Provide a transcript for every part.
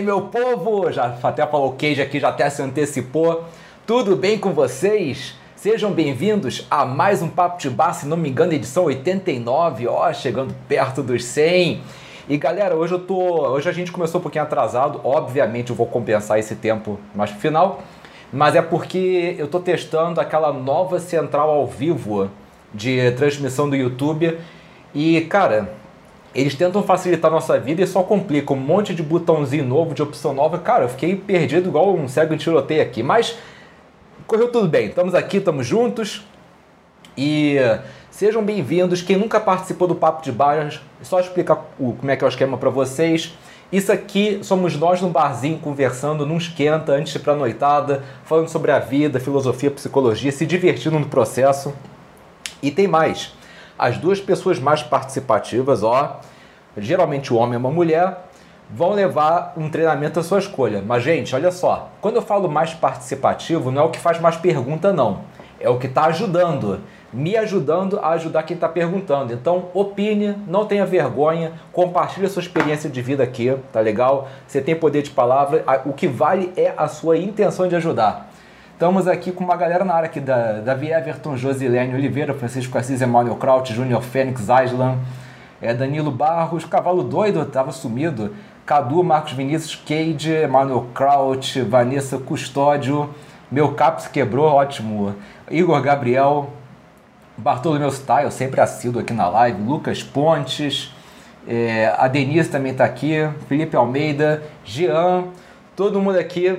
aí, meu povo! Já até falou queijo aqui, já até se antecipou. Tudo bem com vocês? Sejam bem-vindos a mais um Papo de Bar, se não me engano, edição 89, ó, chegando perto dos 100. E galera, hoje eu tô, hoje a gente começou um pouquinho atrasado, obviamente eu vou compensar esse tempo mais pro final, mas é porque eu tô testando aquela nova central ao vivo de transmissão do YouTube e, cara, eles tentam facilitar a nossa vida e só complicam um monte de botãozinho novo, de opção nova. Cara, eu fiquei perdido igual um cego de tiroteio aqui. Mas correu tudo bem. Estamos aqui, estamos juntos. E sejam bem-vindos. Quem nunca participou do Papo de Bar, é só explicar como é que é o esquema para vocês. Isso aqui somos nós num barzinho conversando, num esquenta, antes de ir noitada, falando sobre a vida, filosofia, psicologia, se divertindo no processo. E tem mais as duas pessoas mais participativas, ó, geralmente o homem e uma mulher, vão levar um treinamento à sua escolha. Mas, gente, olha só, quando eu falo mais participativo, não é o que faz mais pergunta, não. É o que está ajudando, me ajudando a ajudar quem está perguntando. Então, opine, não tenha vergonha, compartilhe sua experiência de vida aqui, tá legal? Você tem poder de palavra, o que vale é a sua intenção de ajudar. Estamos aqui com uma galera na área aqui da Davi Everton, Josilene Oliveira, Francisco Assis, Emmanuel Kraut, Júnior Fênix, Aislan, é, Danilo Barros, Cavalo Doido, estava sumido, Cadu, Marcos Vinícius, Cade, Emmanuel Kraut, Vanessa Custódio, meu capo se quebrou, ótimo, Igor Gabriel, Bartolomeu Style, sempre assíduo aqui na live, Lucas Pontes, é, a Denise também está aqui, Felipe Almeida, Jean, todo mundo aqui,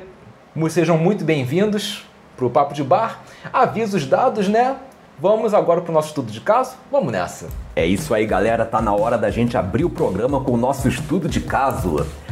sejam muito bem-vindos para o Papo de Bar. Avisos dados, né? Vamos agora para o nosso estudo de caso? Vamos nessa. É isso aí, galera. Tá na hora da gente abrir o programa com o nosso estudo de caso.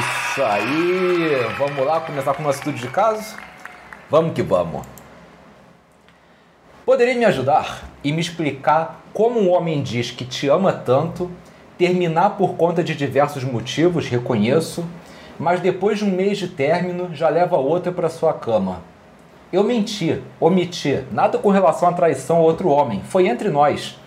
Isso aí. Vamos lá começar com o nosso estudo de caso? Vamos que vamos. Poderia me ajudar e me explicar como um homem diz que te ama tanto, terminar por conta de diversos motivos, reconheço, mas depois de um mês de término já leva outra para sua cama? Eu menti, omiti, nada com relação à traição a outro homem, foi entre nós.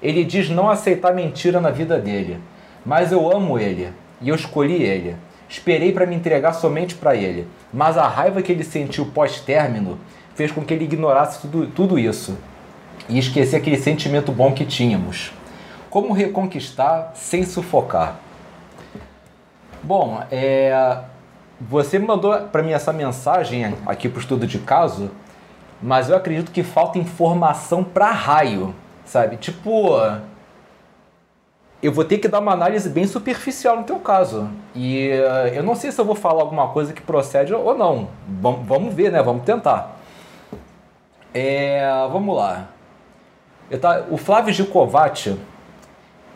Ele diz não aceitar mentira na vida dele, mas eu amo ele e eu escolhi ele. Esperei para me entregar somente para ele, mas a raiva que ele sentiu pós-término fez com que ele ignorasse tudo, tudo isso e esquecesse aquele sentimento bom que tínhamos. Como reconquistar sem sufocar? Bom, é, você mandou para mim essa mensagem aqui para o estudo de caso, mas eu acredito que falta informação para raio, sabe? Tipo, eu vou ter que dar uma análise bem superficial no teu caso. E uh, eu não sei se eu vou falar alguma coisa que procede ou não. Vamos, vamos ver, né? Vamos tentar. É, vamos lá. Tá, o Flávio Gicovati,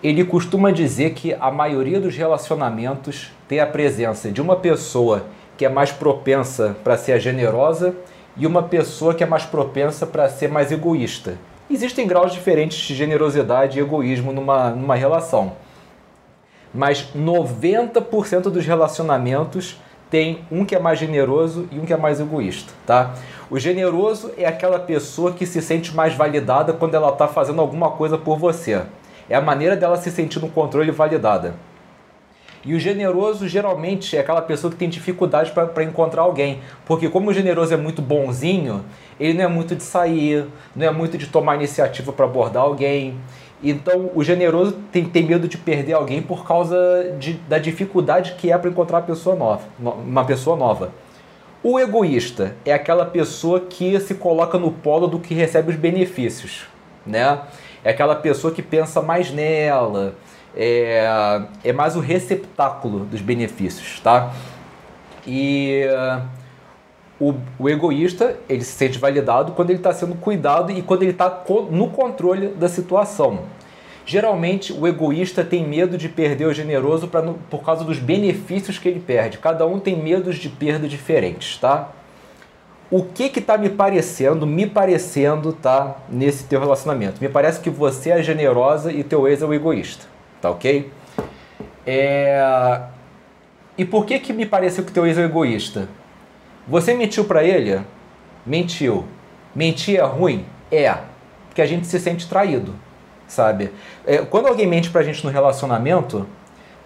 ele costuma dizer que a maioria dos relacionamentos tem a presença de uma pessoa que é mais propensa para ser generosa e uma pessoa que é mais propensa para ser mais egoísta. Existem graus diferentes de generosidade e egoísmo numa, numa relação. Mas 90% dos relacionamentos tem um que é mais generoso e um que é mais egoísta, tá? O generoso é aquela pessoa que se sente mais validada quando ela está fazendo alguma coisa por você. É a maneira dela se sentir no controle validada. E o generoso geralmente é aquela pessoa que tem dificuldade para encontrar alguém. Porque como o generoso é muito bonzinho, ele não é muito de sair, não é muito de tomar iniciativa para abordar alguém. Então o generoso tem, tem medo de perder alguém por causa de, da dificuldade que é para encontrar uma pessoa nova, uma pessoa nova. O egoísta é aquela pessoa que se coloca no polo do que recebe os benefícios, né? É aquela pessoa que pensa mais nela, é, é mais o receptáculo dos benefícios, tá? E o, o egoísta, ele se sente validado quando ele está sendo cuidado e quando ele está no controle da situação. Geralmente, o egoísta tem medo de perder o generoso pra, por causa dos benefícios que ele perde. Cada um tem medos de perda diferentes, tá? O que que tá me parecendo, me parecendo, tá, nesse teu relacionamento? Me parece que você é generosa e teu ex é o egoísta tá ok? É... E por que que me pareceu que teu ex é egoísta? Você mentiu para ele? Mentiu. Mentir é ruim? É. Porque a gente se sente traído, sabe? É, quando alguém mente pra gente no relacionamento,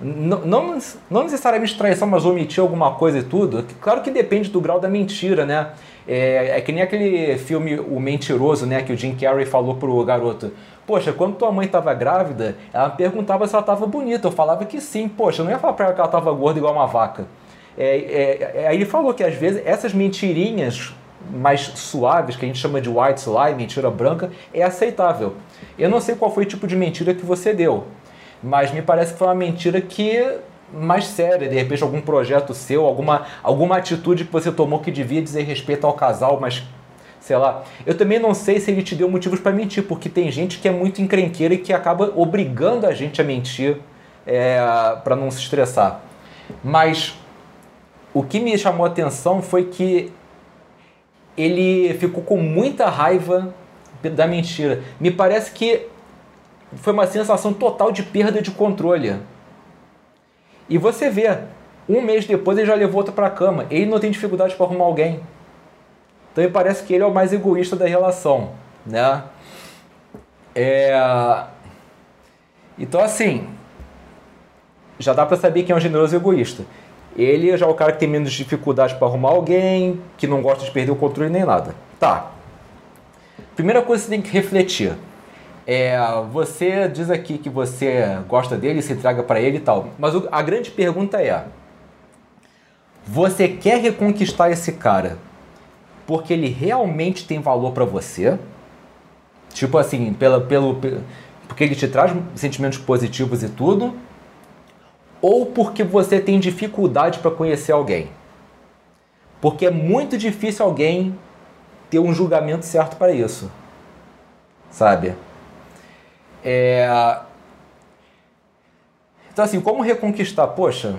não, não, necessariamente traição, mas omitir alguma coisa e tudo, claro que depende do grau da mentira, né? É, é que nem aquele filme O Mentiroso, né? Que o Jim Carrey falou pro garoto. Poxa, quando tua mãe estava grávida, ela perguntava se ela estava bonita. Eu falava que sim. Poxa, eu não ia falar para ela que ela estava gorda igual uma vaca. É, é, é, aí ele falou que às vezes essas mentirinhas mais suaves, que a gente chama de white lie, mentira branca, é aceitável. Eu não sei qual foi o tipo de mentira que você deu, mas me parece que foi uma mentira que mais séria, de repente algum projeto seu, alguma, alguma atitude que você tomou que devia dizer respeito ao casal, mas sei lá. Eu também não sei se ele te deu motivos para mentir, porque tem gente que é muito encrenqueira e que acaba obrigando a gente a mentir é, para não se estressar. Mas o que me chamou a atenção foi que ele ficou com muita raiva da mentira. Me parece que foi uma sensação total de perda de controle. E você vê, um mês depois ele já levou outra para a cama. Ele não tem dificuldade para arrumar alguém. Então me parece que ele é o mais egoísta da relação, né? É... Então assim, já dá para saber quem é um generoso egoísta. Ele já é o cara que tem menos dificuldade para arrumar alguém, que não gosta de perder o controle nem nada. Tá. Primeira coisa que você tem que refletir. É, você diz aqui que você gosta dele, se entrega para ele e tal. Mas a grande pergunta é: você quer reconquistar esse cara porque ele realmente tem valor para você. Tipo assim, pela, pelo, porque ele te traz sentimentos positivos e tudo. Ou porque você tem dificuldade para conhecer alguém. Porque é muito difícil alguém ter um julgamento certo para isso. Sabe? É... Então, assim, como reconquistar? Poxa,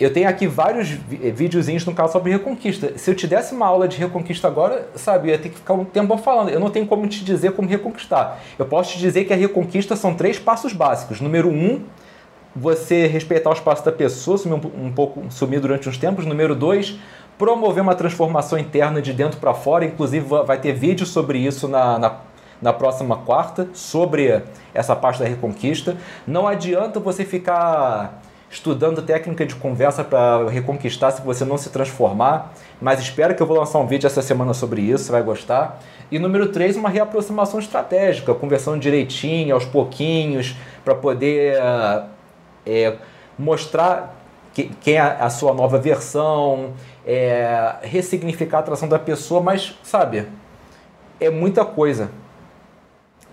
eu tenho aqui vários eh, videozinhos no canal sobre Reconquista. Se eu te desse uma aula de Reconquista agora, sabe, eu ia ter que ficar um tempo falando. Eu não tenho como te dizer como reconquistar. Eu posso te dizer que a Reconquista são três passos básicos. Número um, você respeitar o espaço da pessoa, sumir um, um pouco, sumir durante uns tempos. Número dois, promover uma transformação interna de dentro para fora. Inclusive, vai ter vídeo sobre isso na, na, na próxima quarta, sobre essa parte da Reconquista. Não adianta você ficar estudando técnica de conversa para reconquistar se você não se transformar. Mas espero que eu vou lançar um vídeo essa semana sobre isso, você vai gostar. E número 3, uma reaproximação estratégica, conversando direitinho, aos pouquinhos, para poder é, mostrar que, quem é a sua nova versão, é, ressignificar a atração da pessoa, mas sabe, é muita coisa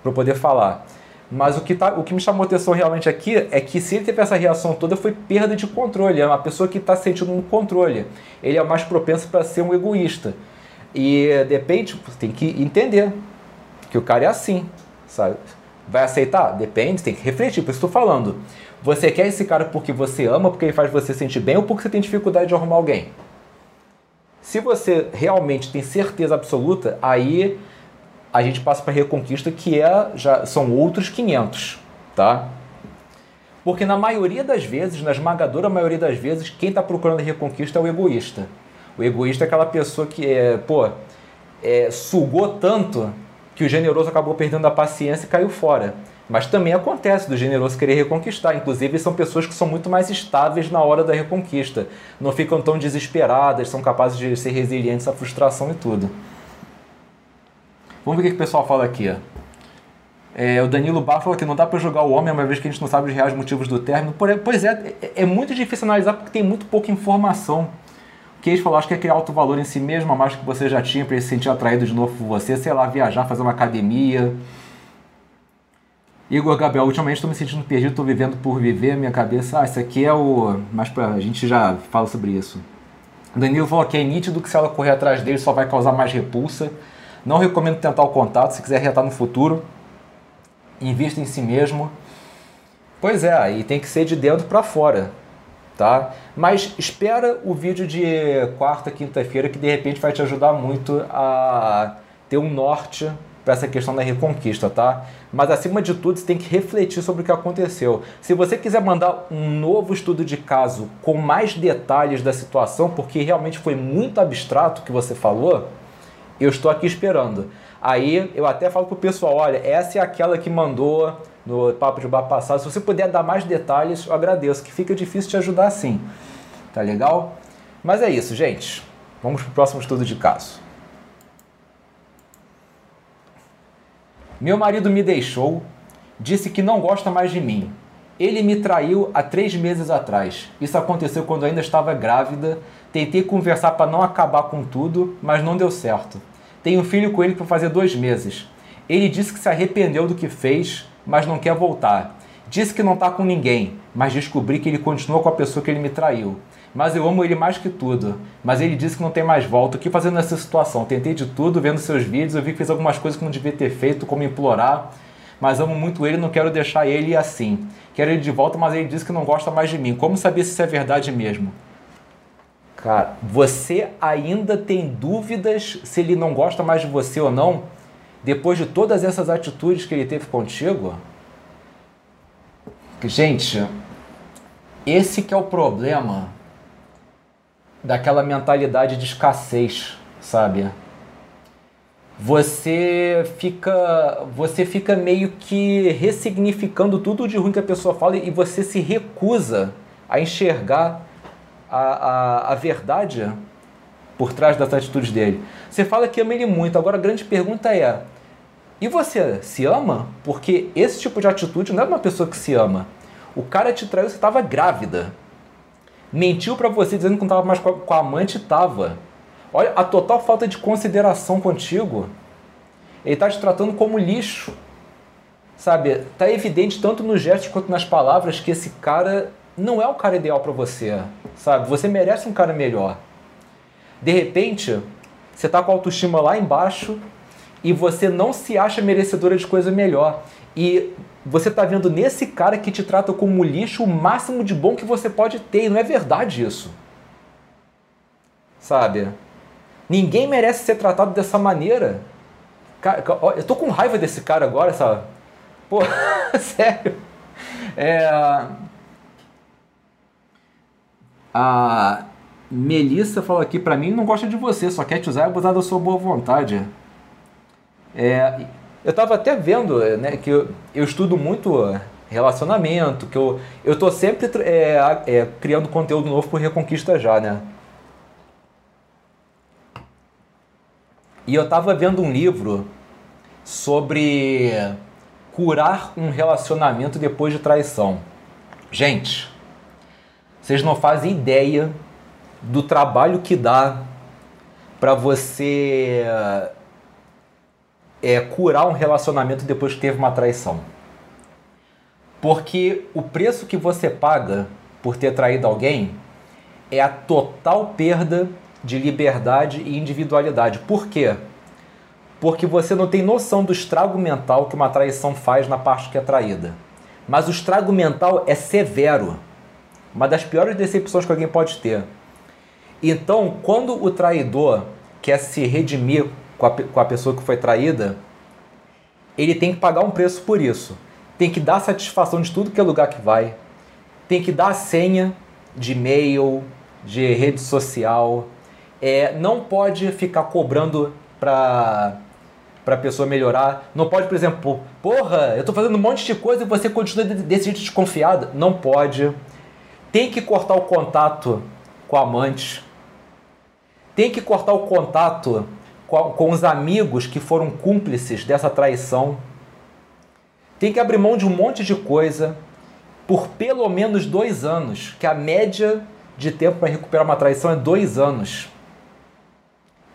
para poder falar. Mas o que, tá, o que me chamou atenção realmente aqui é que se ele teve essa reação toda foi perda de controle. É uma pessoa que está sentindo um controle. Ele é mais propenso para ser um egoísta. E depende, tem que entender que o cara é assim, sabe? Vai aceitar? Depende, tem que refletir. Por isso estou falando. Você quer esse cara porque você ama, porque ele faz você sentir bem ou porque você tem dificuldade de arrumar alguém? Se você realmente tem certeza absoluta, aí a gente passa para Reconquista, que é, já são outros 500, tá? Porque na maioria das vezes, na esmagadora maioria das vezes, quem está procurando reconquista é o egoísta. O egoísta é aquela pessoa que, é, pô, é, sugou tanto que o generoso acabou perdendo a paciência e caiu fora. Mas também acontece do generoso querer reconquistar. Inclusive, são pessoas que são muito mais estáveis na hora da reconquista. Não ficam tão desesperadas, são capazes de ser resilientes à frustração e tudo. Vamos ver o que o pessoal fala aqui. É, o Danilo Bar falou que não dá para jogar o homem, uma vez que a gente não sabe os reais motivos do término. Pois é, é, é muito difícil analisar porque tem muito pouca informação. O que eles falou, acho que é criar alto valor em si mesmo, a mais que você já tinha, para ele se sentir atraído de novo por você, sei lá, viajar, fazer uma academia Igor Gabriel, ultimamente estou me sentindo perdido, estou vivendo por viver, minha cabeça. Ah, isso aqui é o. Mas pra... a gente já fala sobre isso. Danilo falou que é nítido que se ela correr atrás dele só vai causar mais repulsa. Não recomendo tentar o contato, se quiser reatar no futuro. Invista em si mesmo. Pois é, e tem que ser de dentro para fora, tá? Mas espera o vídeo de quarta, quinta-feira que de repente vai te ajudar muito a ter um norte para essa questão da reconquista, tá? Mas acima de tudo, você tem que refletir sobre o que aconteceu. Se você quiser mandar um novo estudo de caso com mais detalhes da situação, porque realmente foi muito abstrato o que você falou, eu estou aqui esperando. Aí eu até falo pro pessoal, olha, essa é aquela que mandou no papo de bar passado. Se você puder dar mais detalhes, eu agradeço, que fica difícil te ajudar assim. Tá legal? Mas é isso, gente. Vamos pro próximo estudo de caso. Meu marido me deixou, disse que não gosta mais de mim. Ele me traiu há três meses atrás. Isso aconteceu quando ainda estava grávida. Tentei conversar para não acabar com tudo, mas não deu certo. Tenho um filho com ele para fazer dois meses. Ele disse que se arrependeu do que fez, mas não quer voltar. Disse que não está com ninguém, mas descobri que ele continua com a pessoa que ele me traiu mas eu amo ele mais que tudo. Mas ele disse que não tem mais volta. O que fazer nessa situação? Tentei de tudo, vendo seus vídeos, eu vi que fez algumas coisas que não devia ter feito, como implorar. Mas amo muito ele, não quero deixar ele assim. Quero ele de volta, mas ele disse que não gosta mais de mim. Como saber se isso é verdade mesmo? Cara, você ainda tem dúvidas se ele não gosta mais de você ou não? Depois de todas essas atitudes que ele teve contigo? Gente, esse que é o problema daquela mentalidade de escassez, sabe? Você fica, você fica meio que ressignificando tudo de ruim que a pessoa fala e você se recusa a enxergar a, a, a verdade por trás das atitudes dele. Você fala que ama ele muito, agora a grande pergunta é: e você se ama? Porque esse tipo de atitude não é uma pessoa que se ama. O cara te traiu, você estava grávida. Mentiu para você dizendo que não estava mais com a, com a amante tava. Olha a total falta de consideração contigo. Ele está te tratando como lixo. Sabe? Tá evidente tanto nos gestos quanto nas palavras que esse cara não é o cara ideal para você. Sabe? Você merece um cara melhor. De repente, você tá com a autoestima lá embaixo e você não se acha merecedora de coisa melhor. E você está vendo nesse cara que te trata como lixo o máximo de bom que você pode ter. E não é verdade isso. Sabe? Ninguém merece ser tratado dessa maneira. eu tô com raiva desse cara agora, sabe? Pô, sério. É... A Melissa falou aqui pra mim, não gosta de você, só quer te usar e abusar da sua boa vontade. É, eu estava até vendo né, que eu, eu, estudo muito relacionamento, que eu, eu tô sempre é, é, criando conteúdo novo por Reconquista já, né? E eu estava vendo um livro sobre curar um relacionamento depois de traição. Gente, vocês não fazem ideia do trabalho que dá para você é, curar um relacionamento depois que teve uma traição. Porque o preço que você paga por ter traído alguém é a total perda de liberdade e individualidade. Por quê? Porque você não tem noção do estrago mental que uma traição faz na parte que é traída. Mas o estrago mental é severo. Uma das piores decepções que alguém pode ter. Então, quando o traidor quer se redimir com a, com a pessoa que foi traída, ele tem que pagar um preço por isso. Tem que dar satisfação de tudo que é lugar que vai. tem que dar a senha de e-mail, de rede social. É, não pode ficar cobrando para para a pessoa melhorar. Não pode, por exemplo, porra, eu estou fazendo um monte de coisa e você continua desse jeito desconfiado. Não pode. Tem que cortar o contato com a amante. Tem que cortar o contato com, os amigos que foram cúmplices dessa traição. Tem que abrir mão de um monte de coisa por pelo menos dois anos, que a média de tempo para recuperar uma traição é dois anos.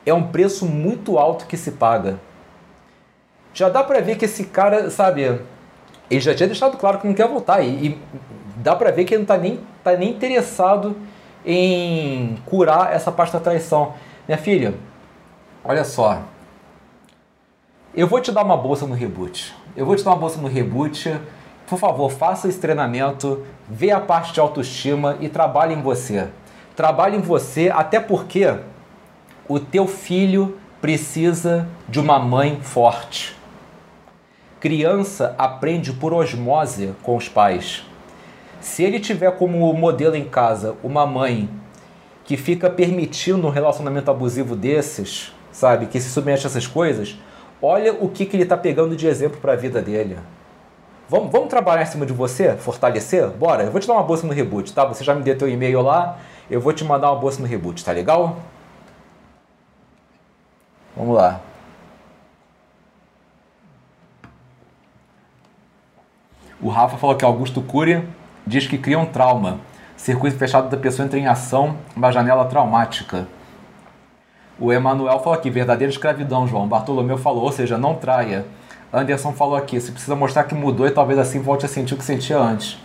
É um preço muito alto que se paga. Já dá para ver que esse cara, sabe, ele já tinha deixado claro que não quer voltar e, e dá para ver que ele não está nem, tá nem interessado em curar essa parte da traição. Minha filha, olha só, eu vou te dar uma bolsa no reboot. Eu vou te dar uma bolsa no reboot por favor, faça esse treinamento, vê a parte de autoestima e trabalhe em você. Trabalhe em você, até porque o teu filho precisa de uma mãe forte. Criança aprende por osmose com os pais. Se ele tiver como modelo em casa uma mãe que fica permitindo um relacionamento abusivo desses, sabe, que se submete a essas coisas, olha o que, que ele está pegando de exemplo para a vida dele. Vamos, vamos trabalhar em cima de você? Fortalecer? Bora, eu vou te dar uma bolsa no reboot, tá? Você já me deu teu e-mail lá, eu vou te mandar uma bolsa no reboot, tá legal? Vamos lá. O Rafa falou que Augusto Cury diz que cria um trauma. Circuito fechado da pessoa entra em ação, uma janela traumática. O Emanuel falou aqui, verdadeira escravidão, João. Bartolomeu falou, ou seja, não traia. Anderson falou aqui, você precisa mostrar que mudou e talvez assim volte a sentir o que sentia antes.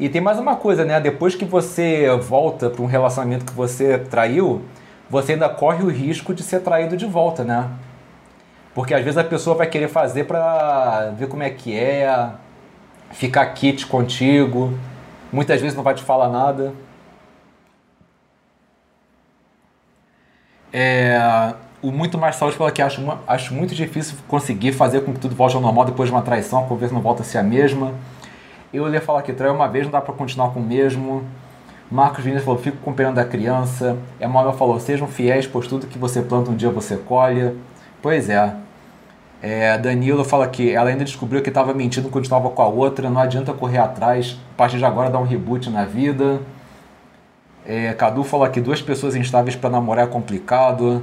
E tem mais uma coisa, né? Depois que você volta para um relacionamento que você traiu, você ainda corre o risco de ser traído de volta, né? Porque às vezes a pessoa vai querer fazer para ver como é que é, ficar kit contigo, muitas vezes não vai te falar nada. É, o Muito Mais Saúde fala que acho, acho muito difícil conseguir fazer com que tudo volte ao normal depois de uma traição, a conversa não volta a ser a mesma. Eu ia falar que traiu uma vez, não dá para continuar com o mesmo. Marcos Vinícius falou, fico com pena da criança. Emanuel falou, sejam fiéis, pois tudo que você planta um dia você colhe. Pois é. é Danilo fala que ela ainda descobriu que estava mentindo quando estava com a outra, não adianta correr atrás, a partir de agora dá um reboot na vida. É, Cadu fala que duas pessoas instáveis para namorar é complicado.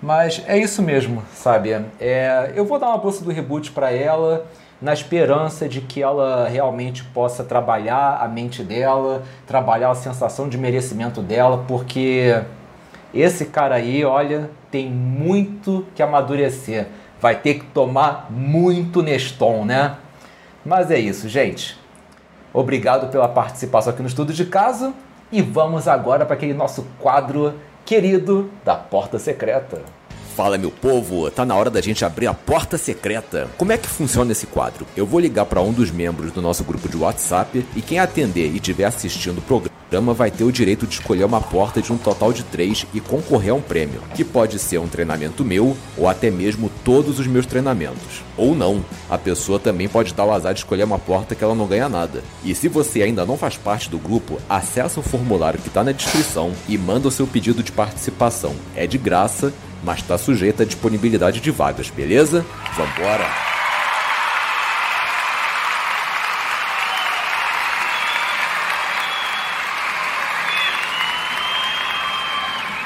Mas é isso mesmo, sabe? É, eu vou dar uma bolsa do reboot para ela na esperança de que ela realmente possa trabalhar a mente dela, trabalhar a sensação de merecimento dela, porque esse cara aí, olha, tem muito que amadurecer. Vai ter que tomar muito Neston, né? Mas é isso, gente. Obrigado pela participação aqui no estudo de casa e vamos agora para aquele nosso quadro querido da Porta Secreta. Fala meu povo, tá na hora da gente abrir a porta secreta. Como é que funciona esse quadro? Eu vou ligar para um dos membros do nosso grupo de WhatsApp e quem atender e estiver assistindo o programa vai ter o direito de escolher uma porta de um total de três e concorrer a um prêmio, que pode ser um treinamento meu ou até mesmo todos os meus treinamentos. Ou não, a pessoa também pode dar o azar de escolher uma porta que ela não ganha nada. E se você ainda não faz parte do grupo, acessa o formulário que está na descrição e manda o seu pedido de participação. É de graça mas está sujeita à disponibilidade de vagas, beleza? Vambora!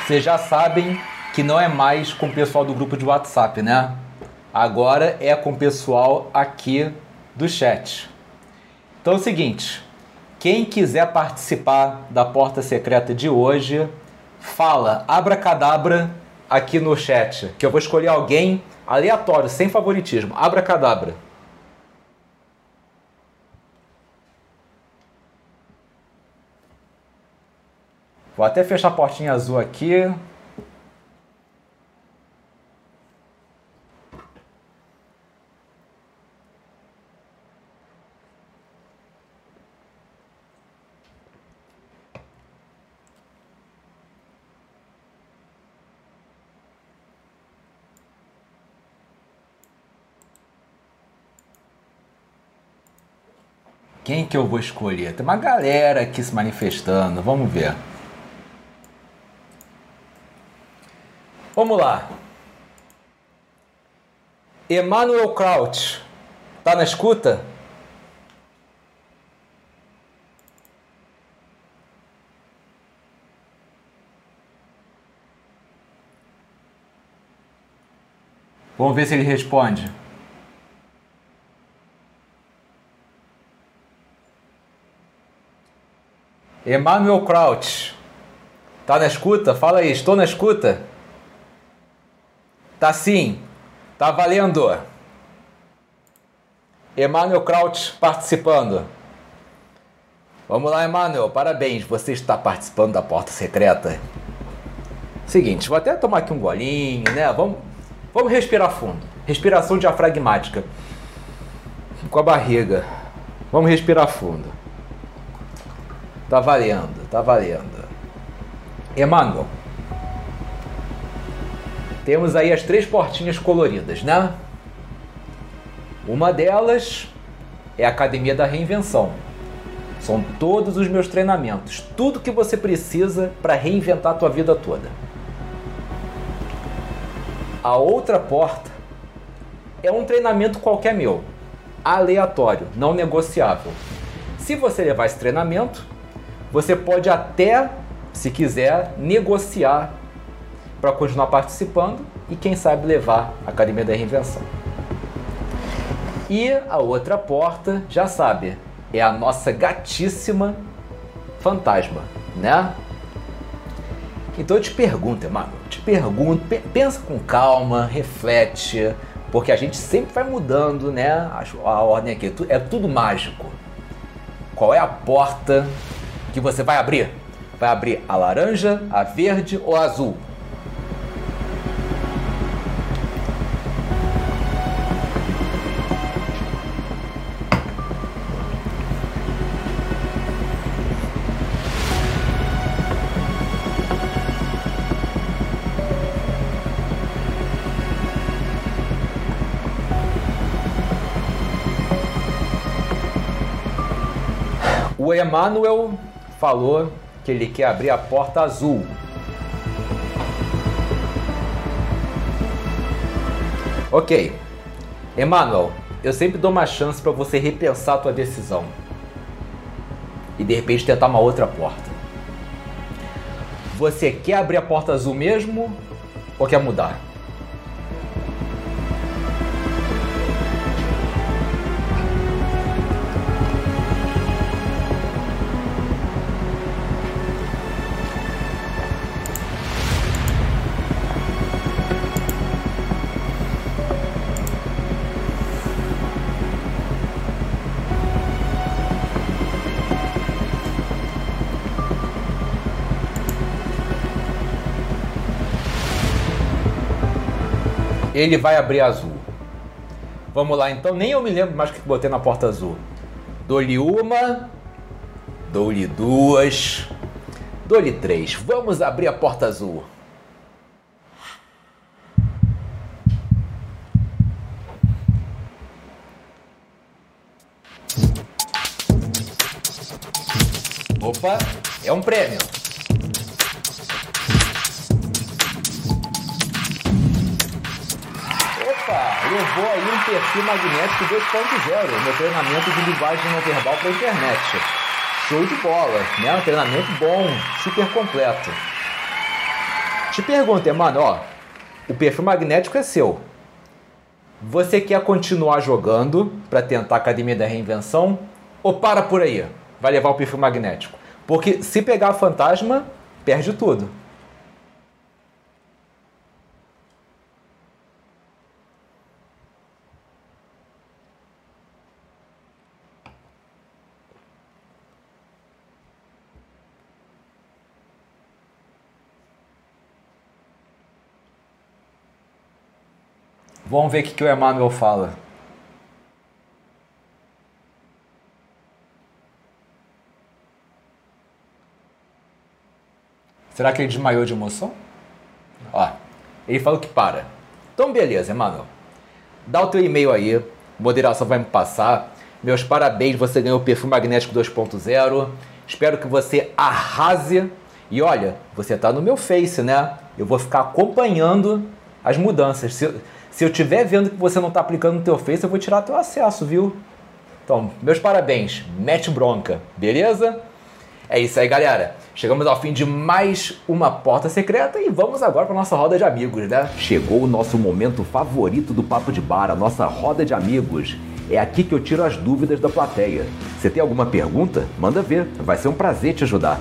Vocês já sabem que não é mais com o pessoal do grupo de WhatsApp, né? Agora é com o pessoal aqui do chat. Então é o seguinte, quem quiser participar da porta secreta de hoje, fala abracadabra aqui no chat, que eu vou escolher alguém aleatório, sem favoritismo. Abra Vou até fechar a portinha azul aqui. quem que eu vou escolher? Tem uma galera aqui se manifestando, vamos ver. Vamos lá. Emmanuel Kraut. Tá na escuta? Vamos ver se ele responde. Emmanuel Kraut. Tá na escuta? Fala aí, estou na escuta? Tá sim. Tá valendo. Emmanuel Kraut participando. Vamos lá, Emmanuel. Parabéns, você está participando da porta secreta. Seguinte, vou até tomar aqui um golinho, né? Vamos, vamos respirar fundo. Respiração diafragmática. Com a barriga. Vamos respirar fundo. Tá valendo, tá valendo. Emmanuel. Temos aí as três portinhas coloridas, né? Uma delas é a Academia da Reinvenção. São todos os meus treinamentos, tudo que você precisa para reinventar a tua vida toda. A outra porta é um treinamento qualquer meu, aleatório, não negociável. Se você levar esse treinamento, você pode até, se quiser, negociar para continuar participando e quem sabe levar a Academia da Reinvenção. E a outra porta, já sabe, é a nossa gatíssima fantasma, né? Então eu te pergunto, Emmanuel, te pergunto, pensa com calma, reflete, porque a gente sempre vai mudando, né? A, a ordem aqui, é tudo mágico. Qual é a porta que você vai abrir? Vai abrir a laranja, a verde ou a azul? Emmanuel falou que ele quer abrir a porta azul. Ok. Emmanuel, eu sempre dou uma chance para você repensar a tua decisão. E de repente tentar uma outra porta. Você quer abrir a porta azul mesmo ou quer mudar? Ele vai abrir azul. Vamos lá, então nem eu me lembro mais o que botei na porta azul. Dou-lhe uma, dou-lhe duas, dou-lhe três. Vamos abrir a porta azul. Opa, é um prêmio. Levou aí um perfil magnético 2.0, meu treinamento de linguagem não verbal para internet. Show de bola, né? Um treinamento bom, super completo. Te pergunto, mano, ó, o perfil magnético é seu. Você quer continuar jogando para tentar a Academia da Reinvenção ou para por aí? Vai levar o perfil magnético? Porque se pegar a fantasma, perde tudo. Vamos ver o que, que o Emmanuel fala. Será que ele desmaiou de emoção? Ó, ele falou que para. Então beleza, Emmanuel. Dá o teu e-mail aí, moderação vai me passar. Meus parabéns, você ganhou o perfume magnético 2.0. Espero que você arrase. E olha, você tá no meu Face, né? Eu vou ficar acompanhando as mudanças. Se, se eu estiver vendo que você não está aplicando no teu Face, eu vou tirar teu acesso, viu? Então, meus parabéns. Mete bronca, beleza? É isso aí, galera. Chegamos ao fim de mais uma porta secreta e vamos agora para nossa roda de amigos, né? Chegou o nosso momento favorito do Papo de Bar, a nossa roda de amigos. É aqui que eu tiro as dúvidas da plateia. Você tem alguma pergunta? Manda ver, vai ser um prazer te ajudar.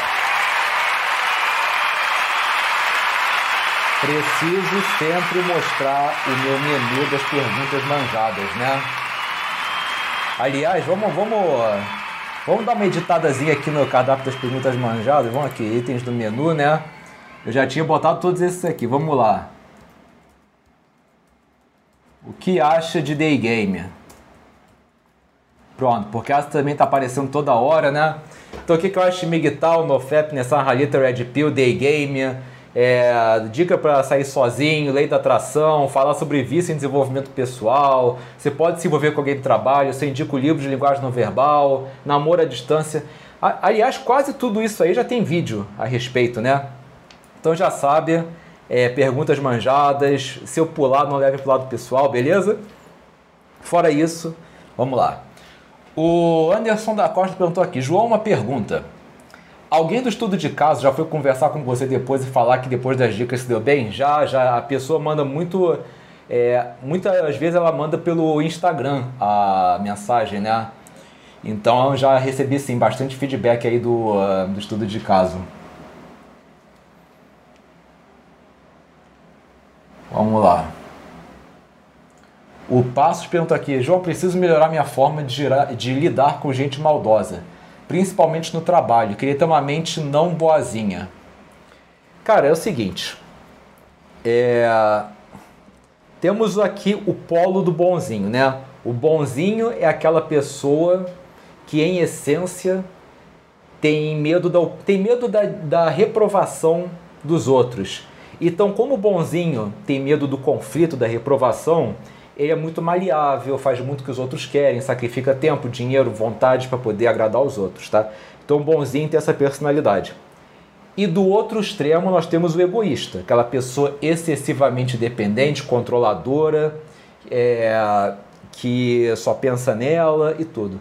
Preciso sempre mostrar o meu menu das perguntas manjadas, né? Aliás, vamos, vamos Vamos dar uma editadazinha aqui no cardápio das perguntas manjadas. Vamos aqui, itens do menu, né? Eu já tinha botado todos esses aqui. Vamos lá. O que acha de Day Game? Pronto, porque essa também tá aparecendo toda hora, né? Então o que, que eu acho de Migtal, NoFap, Nessan Halita, Red Pill, Day Game? É, dica para sair sozinho, lei da atração, falar sobre vício em desenvolvimento pessoal, você pode se envolver com alguém do trabalho, você indica o livro de linguagem não verbal, namoro à distância. Aliás, quase tudo isso aí já tem vídeo a respeito, né? Então já sabe, é, perguntas manjadas, se eu pular não leve para o lado pessoal, beleza? Fora isso, vamos lá. O Anderson da Costa perguntou aqui, João, uma pergunta. Alguém do estudo de caso já foi conversar com você depois e falar que depois das dicas se deu bem? Já, já. A pessoa manda muito. É, muitas vezes ela manda pelo Instagram a mensagem, né? Então já recebi sim bastante feedback aí do, uh, do estudo de caso. Vamos lá. O Passos pergunta aqui: João, preciso melhorar minha forma de, girar, de lidar com gente maldosa principalmente no trabalho. Queria ter uma mente não boazinha. Cara, é o seguinte. É... Temos aqui o polo do bonzinho, né? O bonzinho é aquela pessoa que, em essência, tem medo da, tem medo da, da reprovação dos outros. Então, como o bonzinho tem medo do conflito, da reprovação, ele é muito maleável, faz muito o que os outros querem, sacrifica tempo, dinheiro, vontade para poder agradar os outros, tá? Então bonzinho tem essa personalidade. E do outro extremo nós temos o egoísta, aquela pessoa excessivamente dependente, controladora, é, que só pensa nela e tudo.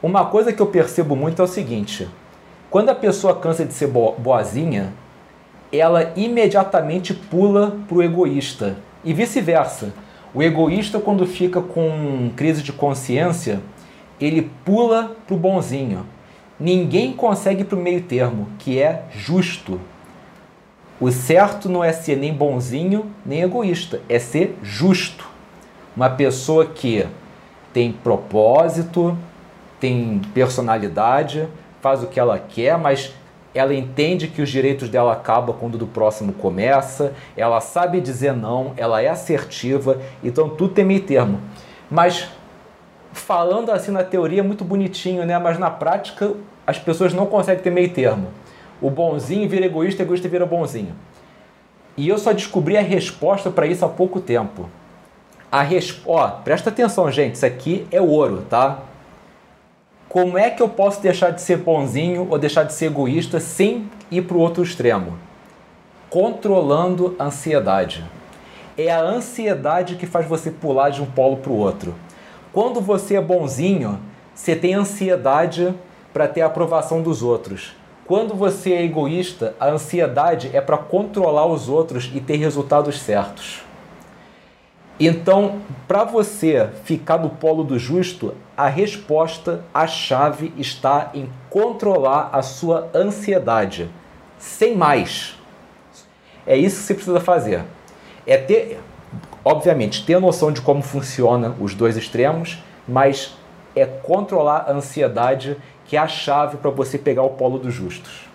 Uma coisa que eu percebo muito é o seguinte: quando a pessoa cansa de ser boazinha, ela imediatamente pula para o egoísta e vice-versa. O egoísta, quando fica com crise de consciência, ele pula para o bonzinho. Ninguém consegue para o meio termo, que é justo. O certo não é ser nem bonzinho nem egoísta, é ser justo. Uma pessoa que tem propósito, tem personalidade, faz o que ela quer, mas ela entende que os direitos dela acabam quando do próximo começa, ela sabe dizer não, ela é assertiva, então tudo tem meio termo. Mas falando assim na teoria é muito bonitinho, né? Mas na prática as pessoas não conseguem ter meio termo. O bonzinho vira egoísta, egoísta vira bonzinho. E eu só descobri a resposta para isso há pouco tempo. A resp... Ó, presta atenção, gente, isso aqui é ouro, tá? Como é que eu posso deixar de ser bonzinho ou deixar de ser egoísta sem ir para o outro extremo? Controlando a ansiedade. É a ansiedade que faz você pular de um polo para o outro. Quando você é bonzinho, você tem ansiedade para ter a aprovação dos outros. Quando você é egoísta, a ansiedade é para controlar os outros e ter resultados certos. Então, para você ficar no polo do justo, a resposta, a chave está em controlar a sua ansiedade, sem mais. É isso que você precisa fazer. É ter, obviamente, ter noção de como funciona os dois extremos, mas é controlar a ansiedade, que é a chave para você pegar o polo dos justos.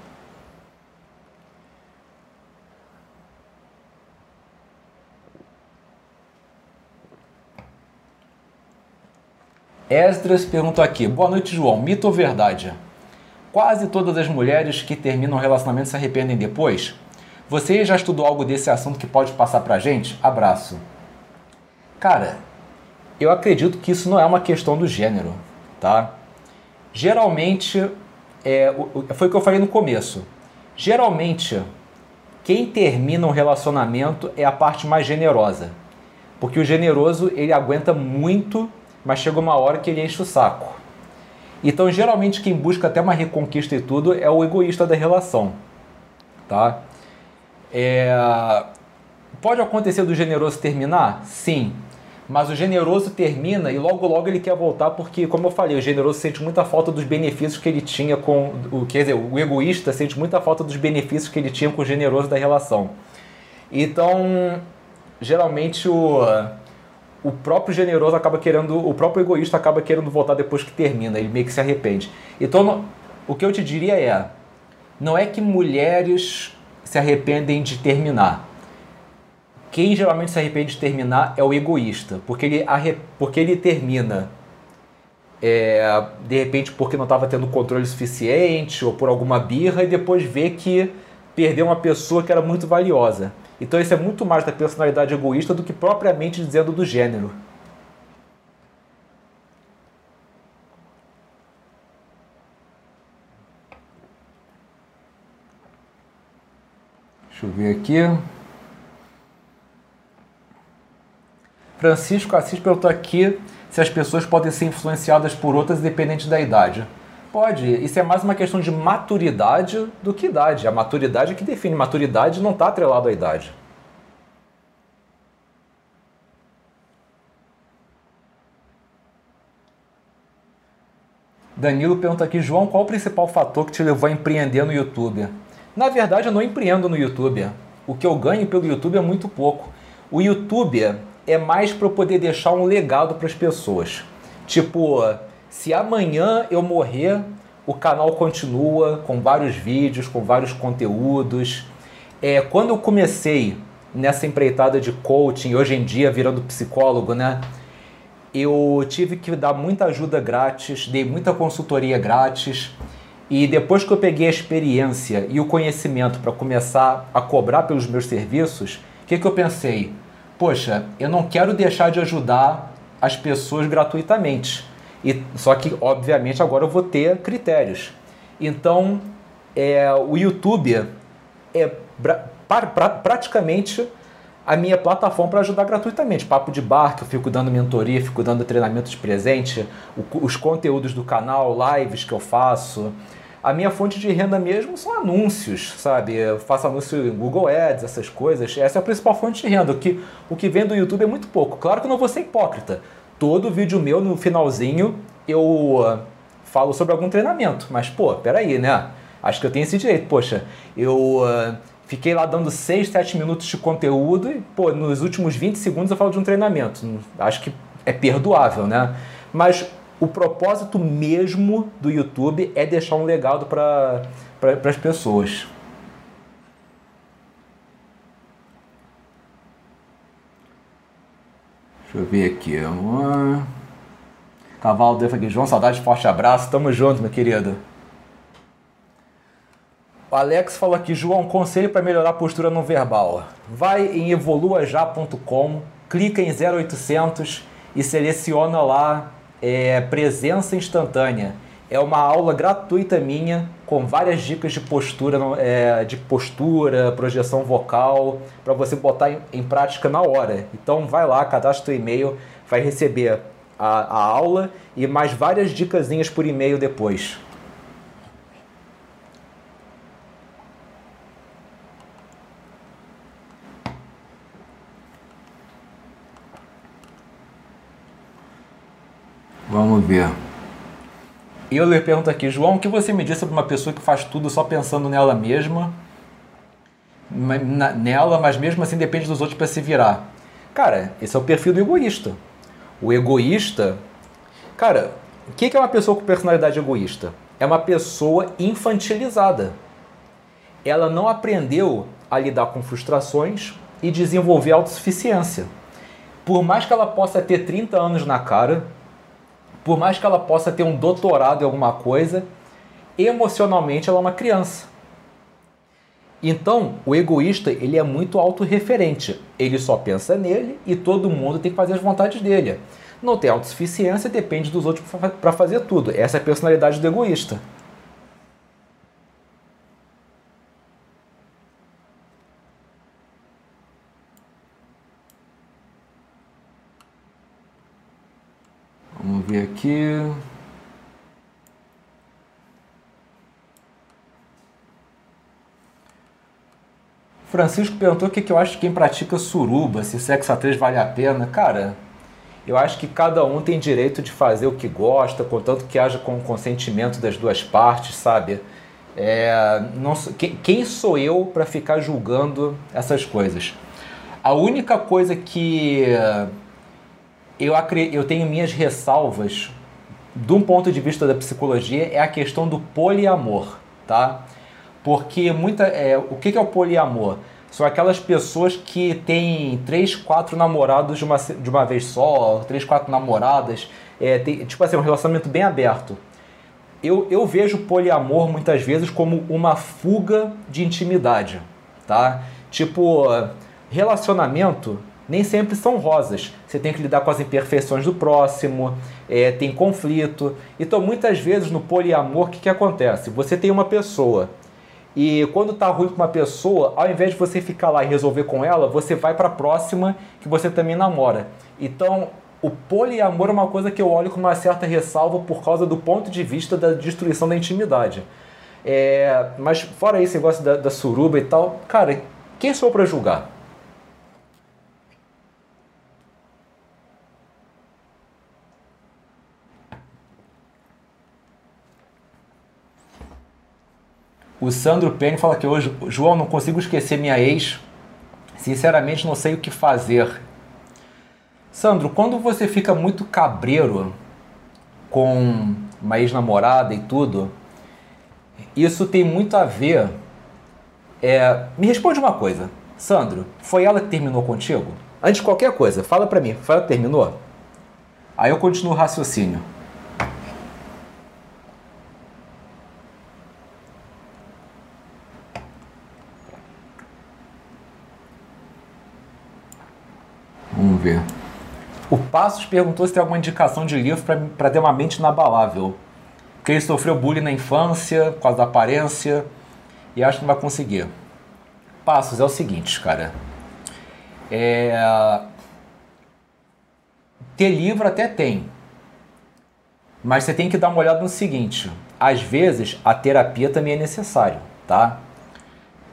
Esdras perguntou aqui: Boa noite, João. Mito ou verdade? Quase todas as mulheres que terminam um relacionamento se arrependem depois? Você já estudou algo desse assunto que pode passar pra gente? Abraço. Cara, eu acredito que isso não é uma questão do gênero, tá? Geralmente, é, foi o que eu falei no começo. Geralmente, quem termina um relacionamento é a parte mais generosa. Porque o generoso, ele aguenta muito mas chega uma hora que ele enche o saco. Então, geralmente, quem busca até uma reconquista e tudo é o egoísta da relação, tá? É... Pode acontecer do generoso terminar? Sim. Mas o generoso termina e logo logo ele quer voltar porque, como eu falei, o generoso sente muita falta dos benefícios que ele tinha com o quer dizer, o egoísta sente muita falta dos benefícios que ele tinha com o generoso da relação. Então, geralmente o o próprio generoso acaba querendo, o próprio egoísta acaba querendo voltar depois que termina, ele meio que se arrepende. Então, o que eu te diria é: não é que mulheres se arrependem de terminar. Quem geralmente se arrepende de terminar é o egoísta, porque ele, porque ele termina é, de repente porque não estava tendo controle suficiente ou por alguma birra e depois vê que perdeu uma pessoa que era muito valiosa. Então isso é muito mais da personalidade egoísta do que propriamente dizendo do gênero. Deixa eu ver aqui. Francisco Assis perguntou aqui se as pessoas podem ser influenciadas por outras independente da idade. Pode. Isso é mais uma questão de maturidade do que idade. A maturidade é que define. Maturidade não está atrelado à idade. Danilo pergunta aqui, João, qual o principal fator que te levou a empreender no YouTube? Na verdade, eu não empreendo no YouTube. O que eu ganho pelo YouTube é muito pouco. O YouTube é mais para eu poder deixar um legado para as pessoas. Tipo, se amanhã eu morrer, o canal continua com vários vídeos, com vários conteúdos. É, quando eu comecei nessa empreitada de coaching, hoje em dia virando psicólogo, né? Eu tive que dar muita ajuda grátis, dei muita consultoria grátis. E depois que eu peguei a experiência e o conhecimento para começar a cobrar pelos meus serviços, o que, que eu pensei? Poxa, eu não quero deixar de ajudar as pessoas gratuitamente. E, só que, obviamente, agora eu vou ter critérios. Então, é, o YouTube é pra, pra, praticamente a minha plataforma para ajudar gratuitamente. Papo de bar, que eu fico dando mentoria, fico dando treinamento de presente, o, os conteúdos do canal, lives que eu faço. A minha fonte de renda mesmo são anúncios, sabe? Eu faço anúncio em Google Ads, essas coisas. Essa é a principal fonte de renda. O que, o que vem do YouTube é muito pouco. Claro que eu não vou ser hipócrita todo vídeo meu, no finalzinho, eu uh, falo sobre algum treinamento. Mas, pô, peraí, né? Acho que eu tenho esse direito. Poxa, eu uh, fiquei lá dando 6, 7 minutos de conteúdo e, pô, nos últimos 20 segundos eu falo de um treinamento. Acho que é perdoável, né? Mas o propósito mesmo do YouTube é deixar um legado para pra, as pessoas. Deixa eu ver aqui. Cavalo Defa aqui. João, saudade, forte abraço. Tamo junto, meu querido. O Alex falou aqui, João, conselho para melhorar a postura no verbal. Vai em evoluajá.com, clica em 0800 e seleciona lá é, presença instantânea é uma aula gratuita minha com várias dicas de postura, é, de postura, projeção vocal, para você botar em, em, prática na hora. Então vai lá, cadastra o e-mail, vai receber a, a aula e mais várias dicasinhas por e-mail depois. Vamos ver. Euler pergunta aqui, João, o que você me diz sobre uma pessoa que faz tudo só pensando nela mesma, nela, mas mesmo assim depende dos outros para se virar? Cara, esse é o perfil do egoísta. O egoísta, cara, o que é uma pessoa com personalidade egoísta? É uma pessoa infantilizada. Ela não aprendeu a lidar com frustrações e desenvolver autossuficiência. Por mais que ela possa ter 30 anos na cara, por mais que ela possa ter um doutorado em alguma coisa, emocionalmente ela é uma criança. Então, o egoísta, ele é muito autorreferente. Ele só pensa nele e todo mundo tem que fazer as vontades dele. Não tem autossuficiência, depende dos outros para fazer tudo. Essa é a personalidade do egoísta. Vamos ver aqui. Francisco perguntou o que, eu acho de quem pratica suruba, se sexo a três vale a pena. Cara, eu acho que cada um tem direito de fazer o que gosta, contanto que haja com o consentimento das duas partes, sabe? É, não, quem sou eu para ficar julgando essas coisas? A única coisa que eu, eu tenho minhas ressalvas, de um ponto de vista da psicologia, é a questão do poliamor, tá? Porque muita, é, o que é o poliamor? São aquelas pessoas que têm três, quatro namorados de uma, de uma vez só, três, quatro namoradas, é, tem, tipo assim, um relacionamento bem aberto. Eu, eu vejo poliamor muitas vezes como uma fuga de intimidade, tá? Tipo, relacionamento nem sempre são rosas. Você tem que lidar com as imperfeições do próximo, é, tem conflito. Então, muitas vezes no poliamor, o que, que acontece? Você tem uma pessoa e quando tá ruim com uma pessoa, ao invés de você ficar lá e resolver com ela, você vai para a próxima que você também namora. Então, o poliamor é uma coisa que eu olho com uma certa ressalva por causa do ponto de vista da destruição da intimidade. É, mas fora esse negócio da, da suruba e tal, cara, quem sou para julgar? O Sandro Penny fala que hoje, João, não consigo esquecer minha ex. Sinceramente, não sei o que fazer. Sandro, quando você fica muito cabreiro com uma ex-namorada e tudo, isso tem muito a ver. É, me responde uma coisa, Sandro, foi ela que terminou contigo? Antes de qualquer coisa, fala pra mim, foi ela que terminou? Aí eu continuo o raciocínio. Vamos ver. O Passos perguntou se tem alguma indicação de livro para ter uma mente inabalável. Porque ele sofreu bullying na infância, por causa da aparência, e acho que não vai conseguir. Passos, é o seguinte, cara. É... Ter livro até tem. Mas você tem que dar uma olhada no seguinte. Às vezes, a terapia também é necessário, tá?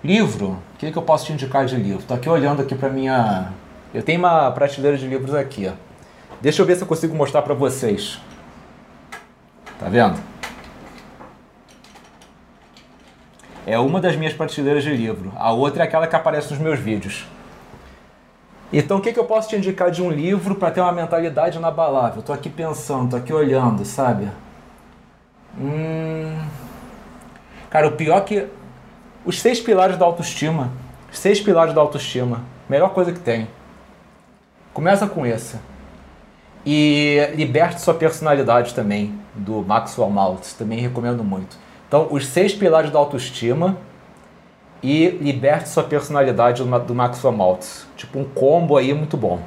Livro, o que, que eu posso te indicar de livro? Tô aqui olhando aqui para minha eu tenho uma prateleira de livros aqui, ó. Deixa eu ver se eu consigo mostrar para vocês. Tá vendo? É uma das minhas prateleiras de livro. A outra é aquela que aparece nos meus vídeos. Então, o que, que eu posso te indicar de um livro para ter uma mentalidade inabalável? Estou aqui pensando, estou aqui olhando, sabe? Hum... Cara, o pior é que os seis pilares da autoestima. Seis pilares da autoestima. Melhor coisa que tem. Começa com esse. E liberte sua personalidade também, do Maxwell Maltz. Também recomendo muito. Então, os seis pilares da autoestima e liberte sua personalidade do Maxwell Maltz. Tipo um combo aí muito bom.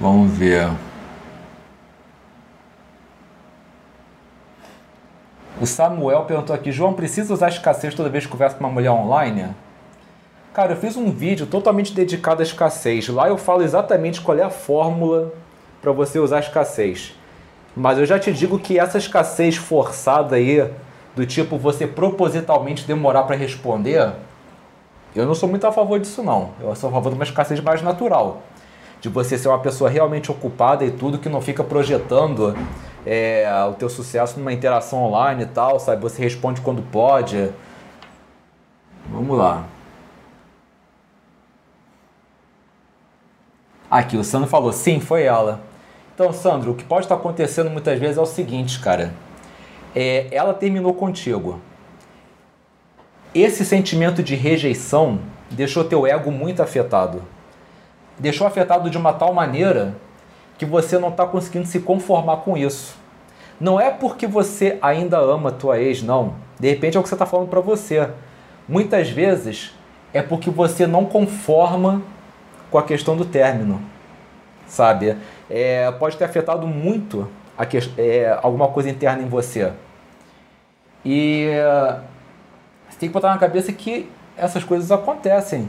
Vamos ver. O Samuel perguntou aqui, João, precisa usar escassez toda vez que conversa com uma mulher online? Cara, eu fiz um vídeo totalmente dedicado à escassez. Lá eu falo exatamente qual é a fórmula para você usar escassez. Mas eu já te digo que essa escassez forçada aí, do tipo você propositalmente demorar para responder, eu não sou muito a favor disso não. Eu sou a favor de uma escassez mais natural. De você ser uma pessoa realmente ocupada e tudo que não fica projetando é, o teu sucesso numa interação online e tal, sabe? Você responde quando pode. Vamos lá. Aqui, o Sandro falou, sim, foi ela. Então, Sandro, o que pode estar acontecendo muitas vezes é o seguinte, cara. É, ela terminou contigo. Esse sentimento de rejeição deixou teu ego muito afetado. Deixou afetado de uma tal maneira que você não está conseguindo se conformar com isso. Não é porque você ainda ama tua ex, não. De repente é o que você está falando para você. Muitas vezes é porque você não conforma com a questão do término, sabe? É, pode ter afetado muito a que, é, alguma coisa interna em você. E você tem que botar na cabeça que essas coisas acontecem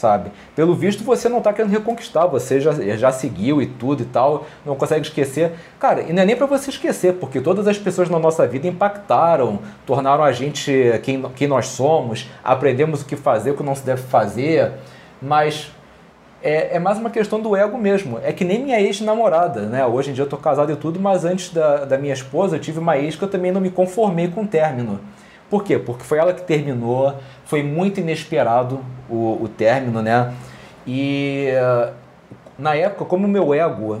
sabe? Pelo visto, você não está querendo reconquistar, você já, já seguiu e tudo e tal, não consegue esquecer. Cara, e não é nem para você esquecer, porque todas as pessoas na nossa vida impactaram, tornaram a gente quem, quem nós somos, aprendemos o que fazer, o que não se deve fazer, mas é, é, mais uma questão do ego mesmo. É que nem minha ex-namorada, né? Hoje em dia eu tô casado e tudo, mas antes da, da minha esposa eu tive uma ex que eu também não me conformei com o término. Por quê? Porque foi ela que terminou, foi muito inesperado o, o término, né? E na época, como o meu ego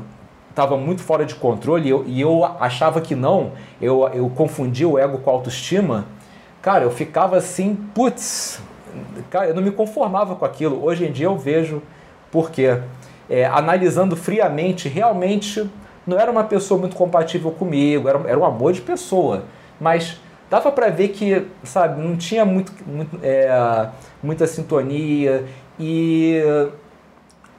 estava muito fora de controle e eu, e eu achava que não, eu, eu confundia o ego com a autoestima, cara, eu ficava assim, putz, cara, eu não me conformava com aquilo. Hoje em dia eu vejo por quê. É, analisando friamente, realmente não era uma pessoa muito compatível comigo, era, era um amor de pessoa, mas dava para ver que, sabe, não tinha muito, muito é, muita sintonia e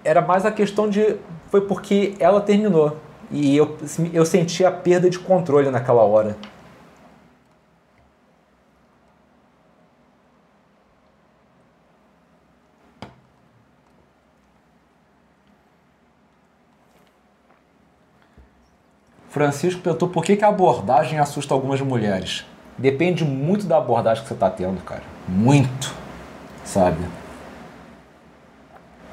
era mais a questão de foi porque ela terminou e eu, eu senti a perda de controle naquela hora. Francisco perguntou por que, que a abordagem assusta algumas mulheres. Depende muito da abordagem que você está tendo, cara. Muito, sabe?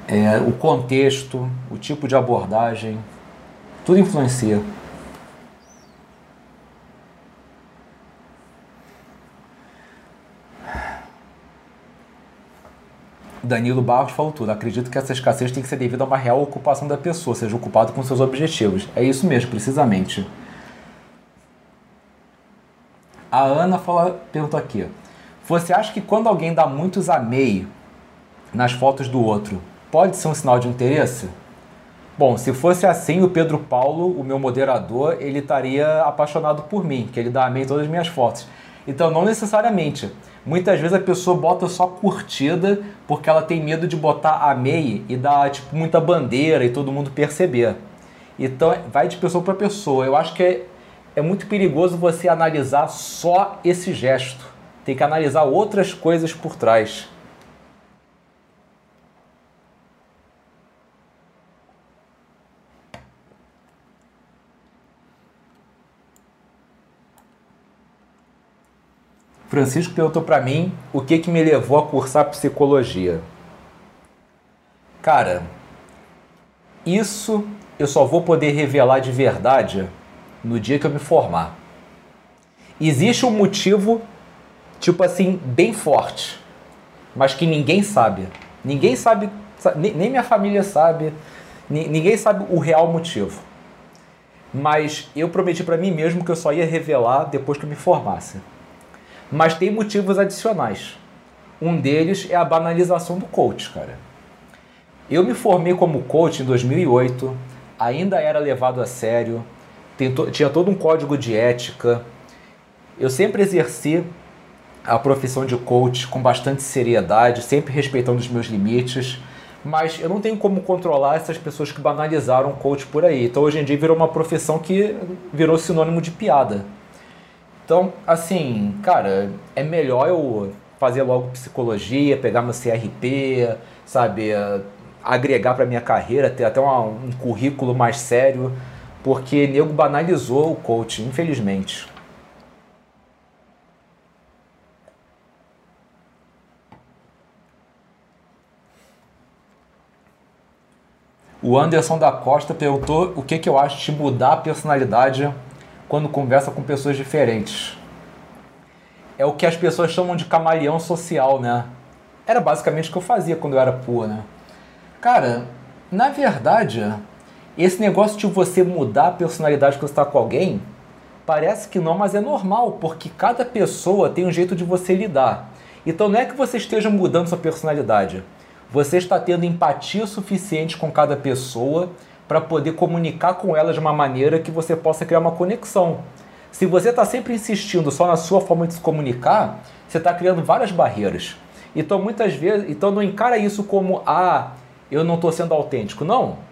É, o contexto, o tipo de abordagem, tudo influencia. Danilo Barros falou tudo. Acredito que essa escassez tem que ser devida a uma real ocupação da pessoa, seja ocupado com seus objetivos. É isso mesmo, precisamente. A Ana fala, pergunta aqui: Você acha que quando alguém dá muitos amei nas fotos do outro, pode ser um sinal de interesse? Bom, se fosse assim, o Pedro Paulo, o meu moderador, ele estaria apaixonado por mim, que ele dá amei em todas as minhas fotos. Então, não necessariamente. Muitas vezes a pessoa bota só curtida porque ela tem medo de botar amei e dar tipo muita bandeira e todo mundo perceber. Então, vai de pessoa para pessoa. Eu acho que é é muito perigoso você analisar só esse gesto. Tem que analisar outras coisas por trás. Francisco perguntou para mim o que, que me levou a cursar psicologia. Cara, isso eu só vou poder revelar de verdade no dia que eu me formar. Existe um motivo, tipo assim, bem forte, mas que ninguém sabe. Ninguém sabe, nem minha família sabe, ninguém sabe o real motivo. Mas eu prometi para mim mesmo que eu só ia revelar depois que eu me formasse. Mas tem motivos adicionais. Um deles é a banalização do coach, cara. Eu me formei como coach em 2008, ainda era levado a sério, tinha todo um código de ética. Eu sempre exerci a profissão de coach com bastante seriedade, sempre respeitando os meus limites, mas eu não tenho como controlar essas pessoas que banalizaram o coach por aí. Então hoje em dia virou uma profissão que virou sinônimo de piada. Então, assim, cara, é melhor eu fazer logo psicologia, pegar meu CRP, sabe, agregar para minha carreira, ter até uma, um currículo mais sério porque nego banalizou o coach, infelizmente. O Anderson da Costa perguntou o que, que eu acho de mudar a personalidade quando conversa com pessoas diferentes. É o que as pessoas chamam de camaleão social, né? Era basicamente o que eu fazia quando eu era pua, né? Cara, na verdade, esse negócio de você mudar a personalidade quando está com alguém, parece que não, mas é normal, porque cada pessoa tem um jeito de você lidar. Então não é que você esteja mudando sua personalidade. Você está tendo empatia suficiente com cada pessoa para poder comunicar com ela de uma maneira que você possa criar uma conexão. Se você está sempre insistindo só na sua forma de se comunicar, você está criando várias barreiras. Então muitas vezes, então não encara isso como ah, eu não estou sendo autêntico. Não.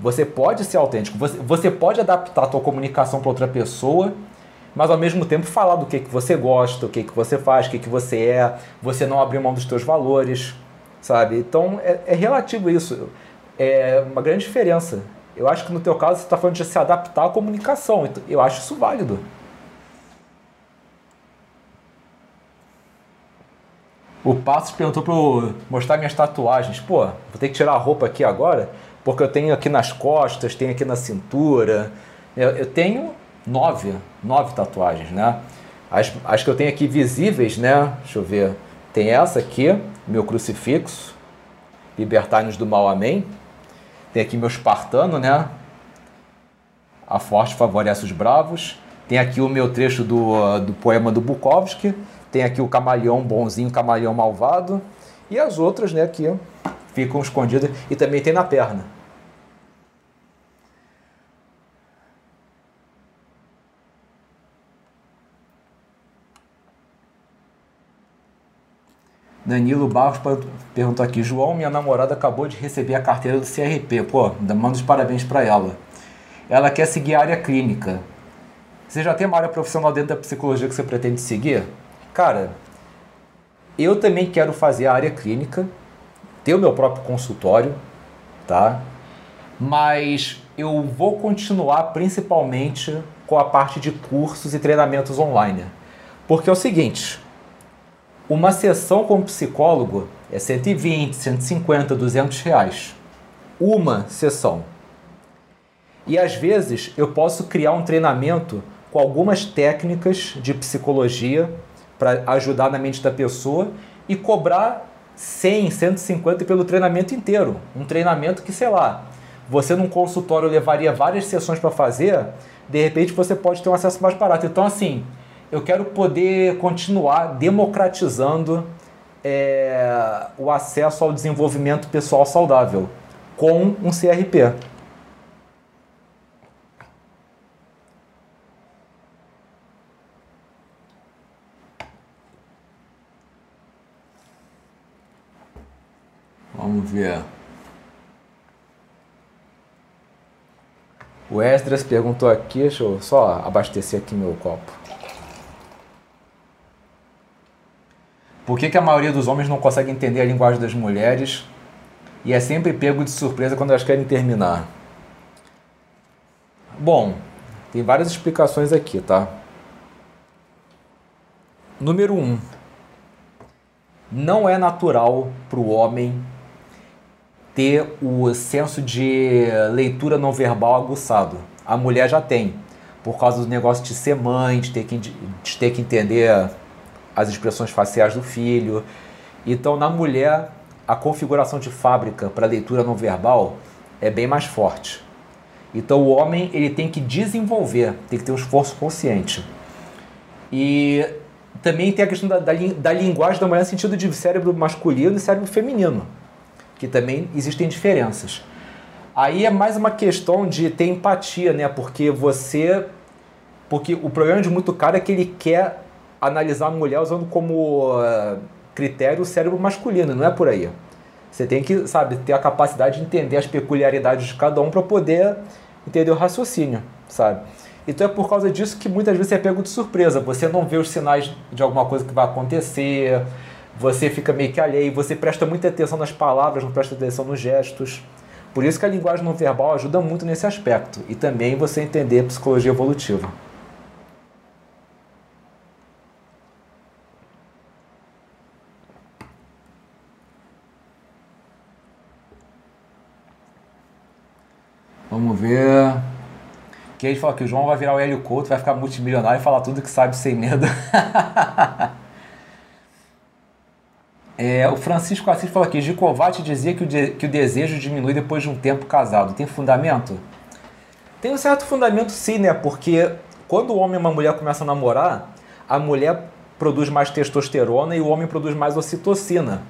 Você pode ser autêntico. Você, você pode adaptar a sua comunicação para outra pessoa, mas ao mesmo tempo falar do que, que você gosta, o que, que você faz, o que, que você é. Você não abrir mão dos seus valores, sabe? Então é, é relativo isso. É uma grande diferença. Eu acho que no teu caso você está falando de se adaptar à comunicação. Então, eu acho isso válido. O Passos perguntou para eu mostrar minhas tatuagens. Pô, vou ter que tirar a roupa aqui agora, porque eu tenho aqui nas costas, tenho aqui na cintura. Eu, eu tenho nove, nove tatuagens, né? As, as que eu tenho aqui visíveis, né? Deixa eu ver. Tem essa aqui, meu crucifixo, Libertar-nos do Mal, Amém. Tem aqui meu espartano, né? A forte favorece os bravos. Tem aqui o meu trecho do, do poema do Bukowski tem aqui o camaleão bonzinho, camaleão malvado. E as outras, né, que ficam escondidas. E também tem na perna. Danilo Barros perguntou aqui: João, minha namorada acabou de receber a carteira do CRP. Pô, manda os parabéns para ela. Ela quer seguir a área clínica. Você já tem uma área profissional dentro da psicologia que você pretende seguir? cara, eu também quero fazer a área clínica, ter o meu próprio consultório, tá? Mas eu vou continuar principalmente com a parte de cursos e treinamentos online. Porque é o seguinte, uma sessão com psicólogo é 120, 150, 200 reais. Uma sessão. E às vezes eu posso criar um treinamento com algumas técnicas de psicologia para ajudar na mente da pessoa e cobrar 100, 150 pelo treinamento inteiro. Um treinamento que, sei lá, você num consultório levaria várias sessões para fazer, de repente você pode ter um acesso mais barato. Então, assim, eu quero poder continuar democratizando é, o acesso ao desenvolvimento pessoal saudável com um CRP. Vamos ver. O Esdras perguntou aqui, deixa eu só abastecer aqui meu copo. Por que, que a maioria dos homens não consegue entender a linguagem das mulheres e é sempre pego de surpresa quando elas querem terminar? Bom, tem várias explicações aqui, tá? Número 1. Um, não é natural para o homem ter o senso de leitura não verbal aguçado. A mulher já tem, por causa do negócio de ser mãe, de ter que, de ter que entender as expressões faciais do filho. Então, na mulher, a configuração de fábrica para leitura não verbal é bem mais forte. Então, o homem ele tem que desenvolver, tem que ter um esforço consciente. E também tem a questão da, da, da linguagem da mulher no sentido de cérebro masculino e cérebro feminino que também existem diferenças. Aí é mais uma questão de ter empatia, né? Porque você. Porque o problema de muito cara é que ele quer analisar a mulher usando como uh, critério o cérebro masculino, não é por aí. Você tem que, sabe, ter a capacidade de entender as peculiaridades de cada um para poder entender o raciocínio, sabe? Então é por causa disso que muitas vezes é pego de surpresa. Você não vê os sinais de alguma coisa que vai acontecer, você fica meio que alheio, você presta muita atenção nas palavras, não presta atenção nos gestos. Por isso que a linguagem não verbal ajuda muito nesse aspecto e também você entender psicologia evolutiva. Vamos ver. Que a gente fala que o João vai virar o Hélio Couto, vai ficar multimilionário e falar tudo que sabe sem medo. É, o Francisco Assis falou aqui, Gicovati dizia que o, de, que o desejo diminui depois de um tempo casado. Tem fundamento? Tem um certo fundamento sim, né? Porque quando o homem e uma mulher começam a namorar, a mulher produz mais testosterona e o homem produz mais ocitocina.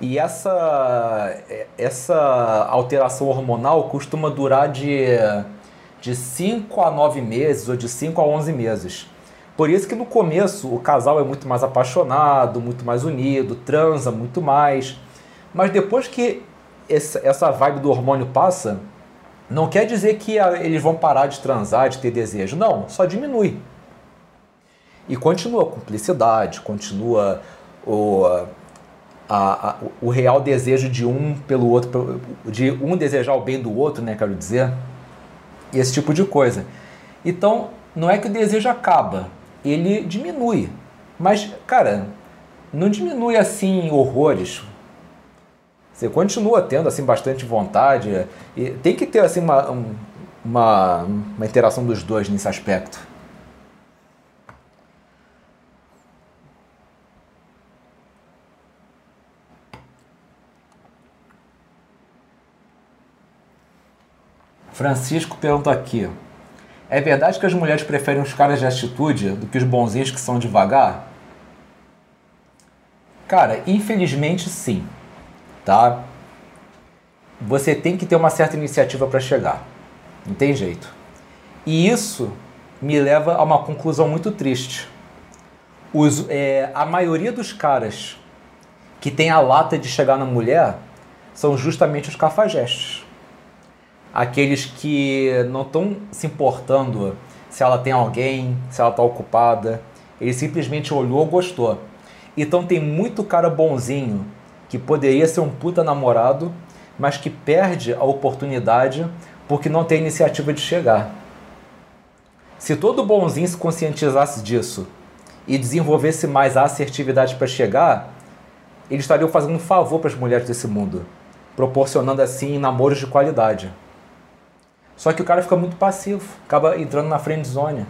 E essa, essa alteração hormonal costuma durar de, de 5 a 9 meses ou de 5 a 11 meses. Por isso que no começo o casal é muito mais apaixonado, muito mais unido, transa muito mais. Mas depois que essa vibe do hormônio passa, não quer dizer que eles vão parar de transar, de ter desejo. Não, só diminui. E continua a cumplicidade, continua o, a, a, o real desejo de um pelo outro, de um desejar o bem do outro, né, quero dizer. Esse tipo de coisa. Então, não é que o desejo acaba, ele diminui. Mas, cara, não diminui assim horrores. Você continua tendo assim bastante vontade. E tem que ter assim uma, uma, uma interação dos dois nesse aspecto. Francisco pergunta aqui. É verdade que as mulheres preferem os caras de atitude do que os bonzinhos que são devagar? Cara, infelizmente sim, tá? Você tem que ter uma certa iniciativa para chegar. Não tem jeito. E isso me leva a uma conclusão muito triste. Os, é, a maioria dos caras que tem a lata de chegar na mulher são justamente os cafajestes aqueles que não estão se importando se ela tem alguém, se ela está ocupada. Ele simplesmente olhou, gostou. Então tem muito cara bonzinho que poderia ser um puta namorado, mas que perde a oportunidade porque não tem iniciativa de chegar. Se todo bonzinho se conscientizasse disso e desenvolvesse mais a assertividade para chegar, eles estariam fazendo um favor para as mulheres desse mundo, proporcionando assim namoros de qualidade. Só que o cara fica muito passivo, acaba entrando na friend zone.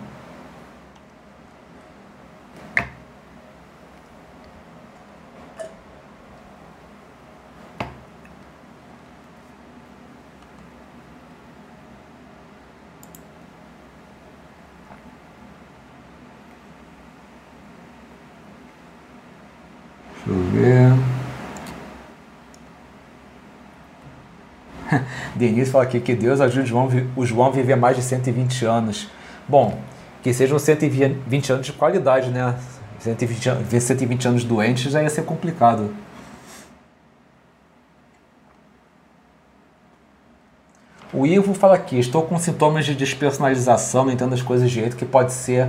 Deixa eu ver. Denise fala aqui que Deus ajude o João, o João a viver mais de 120 anos. Bom, que sejam 120 anos de qualidade, né? 120, ver 120 anos doentes já ia ser complicado. O Ivo fala aqui, estou com sintomas de despersonalização, não entendo as coisas de jeito que pode ser.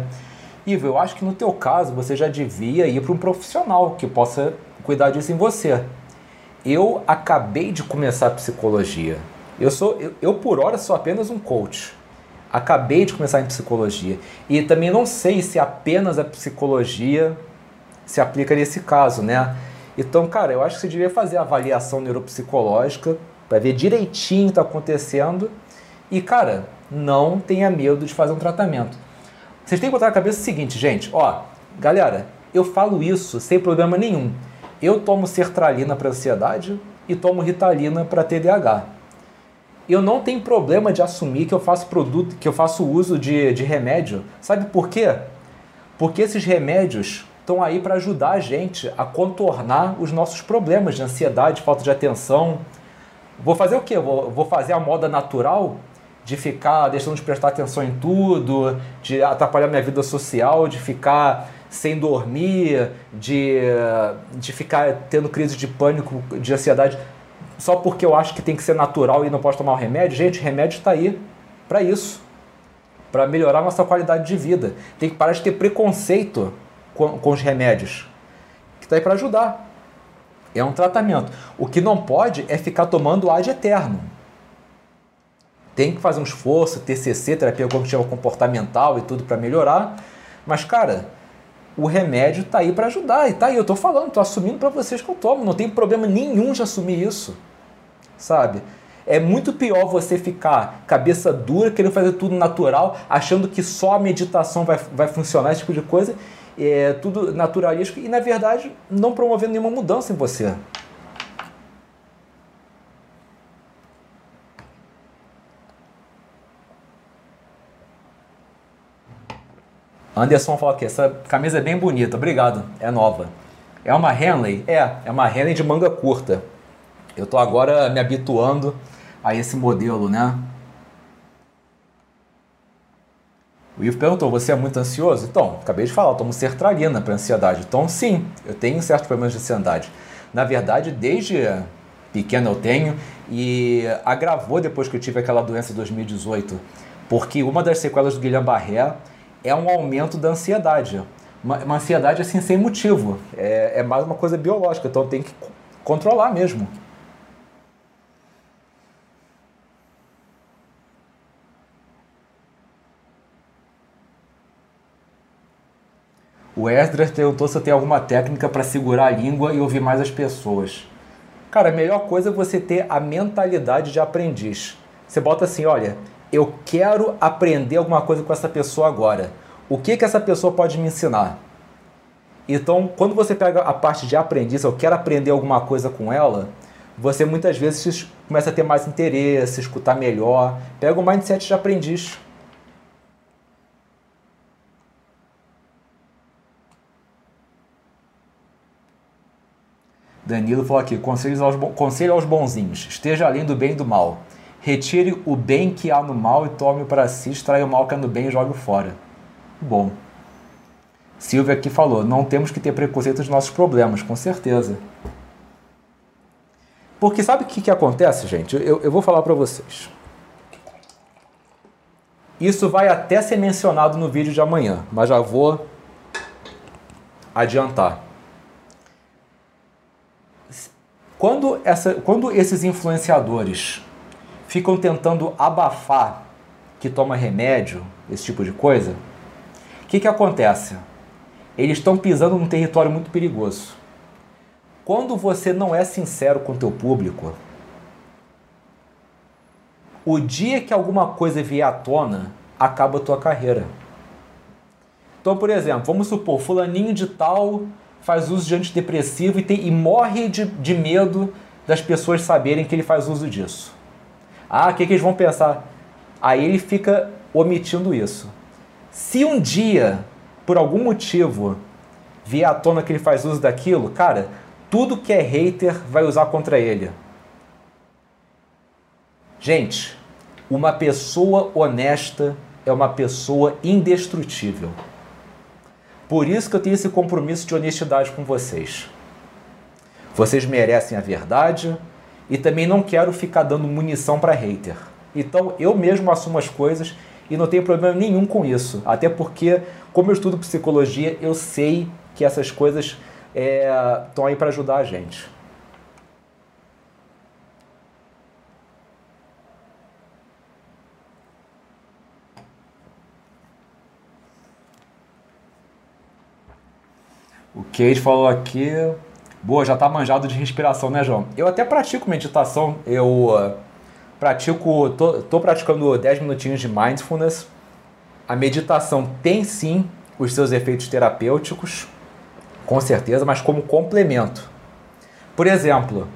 Ivo, eu acho que no teu caso você já devia ir para um profissional que possa cuidar disso em você. Eu acabei de começar a psicologia. Eu sou, eu, eu, por hora sou apenas um coach. Acabei de começar em psicologia e também não sei se apenas a psicologia se aplica nesse caso, né? Então, cara, eu acho que você devia fazer a avaliação neuropsicológica para ver direitinho o que está acontecendo e, cara, não tenha medo de fazer um tratamento. Vocês têm que botar na cabeça o seguinte, gente, ó, galera, eu falo isso sem problema nenhum. Eu tomo sertralina para ansiedade e tomo ritalina para TDAH eu não tenho problema de assumir que eu faço produto, que eu faço uso de, de remédio. Sabe por quê? Porque esses remédios estão aí para ajudar a gente a contornar os nossos problemas de ansiedade, falta de atenção. Vou fazer o quê? Vou, vou fazer a moda natural de ficar deixando de prestar atenção em tudo, de atrapalhar minha vida social, de ficar sem dormir, de, de ficar tendo crise de pânico, de ansiedade só porque eu acho que tem que ser natural e não posso tomar o remédio. Gente, remédio está aí para isso, para melhorar a nossa qualidade de vida. Tem que parar de ter preconceito com, com os remédios, que está aí para ajudar. É um tratamento. O que não pode é ficar tomando ad eterno. Tem que fazer um esforço, TCC, terapia cognitiva comportamental e tudo para melhorar. Mas, cara, o remédio está aí para ajudar. E tá aí, eu estou falando, estou assumindo para vocês que eu tomo. Não tem problema nenhum de assumir isso sabe? É muito pior você ficar cabeça dura, querendo fazer tudo natural, achando que só a meditação vai, vai funcionar, esse tipo de coisa, é, tudo naturalístico e, na verdade, não promovendo nenhuma mudança em você. Anderson fala que essa camisa é bem bonita, obrigado, é nova. É uma Henley? É, é uma Henley de manga curta. Eu tô agora me habituando a esse modelo, né? O Ivo perguntou: você é muito ansioso? Então, acabei de falar, eu tomo sertralina para ansiedade. Então, sim, eu tenho certos problemas de ansiedade. Na verdade, desde pequeno eu tenho e agravou depois que eu tive aquela doença em 2018, porque uma das sequelas do Guilherme Barré é um aumento da ansiedade. Uma, uma ansiedade assim sem motivo. É, é mais uma coisa biológica, então tem que controlar mesmo. O Esdras perguntou se tenho alguma técnica para segurar a língua e ouvir mais as pessoas. Cara, a melhor coisa é você ter a mentalidade de aprendiz. Você bota assim, olha, eu quero aprender alguma coisa com essa pessoa agora. O que que essa pessoa pode me ensinar? Então, quando você pega a parte de aprendiz, eu quero aprender alguma coisa com ela, você muitas vezes começa a ter mais interesse, escutar melhor, pega o mindset de aprendiz. Danilo falou aqui: conselho aos, bonzinhos. Esteja além do bem e do mal. Retire o bem que há no mal e tome para si, extraia o mal que há no bem e jogue fora. Bom. Silvia aqui falou: não temos que ter preconceito dos nossos problemas, com certeza. Porque sabe o que, que acontece, gente? Eu, eu vou falar para vocês. Isso vai até ser mencionado no vídeo de amanhã, mas já vou adiantar. Quando, essa, quando esses influenciadores ficam tentando abafar que toma remédio, esse tipo de coisa, o que, que acontece? Eles estão pisando num território muito perigoso. Quando você não é sincero com o teu público, o dia que alguma coisa vier à tona, acaba a tua carreira. Então, por exemplo, vamos supor, fulaninho de tal faz uso de antidepressivo e, tem, e morre de, de medo das pessoas saberem que ele faz uso disso. Ah, o que, que eles vão pensar? Aí ele fica omitindo isso. Se um dia, por algum motivo, vier à tona que ele faz uso daquilo, cara, tudo que é hater vai usar contra ele. Gente, uma pessoa honesta é uma pessoa indestrutível. Por isso que eu tenho esse compromisso de honestidade com vocês. Vocês merecem a verdade e também não quero ficar dando munição para hater. Então eu mesmo assumo as coisas e não tenho problema nenhum com isso. Até porque, como eu estudo psicologia, eu sei que essas coisas estão é, aí para ajudar a gente. O Cade falou aqui. Boa, já tá manjado de respiração, né, João? Eu até pratico meditação. Eu uh, pratico. Tô, tô praticando 10 minutinhos de mindfulness. A meditação tem sim os seus efeitos terapêuticos, com certeza, mas como complemento. Por exemplo,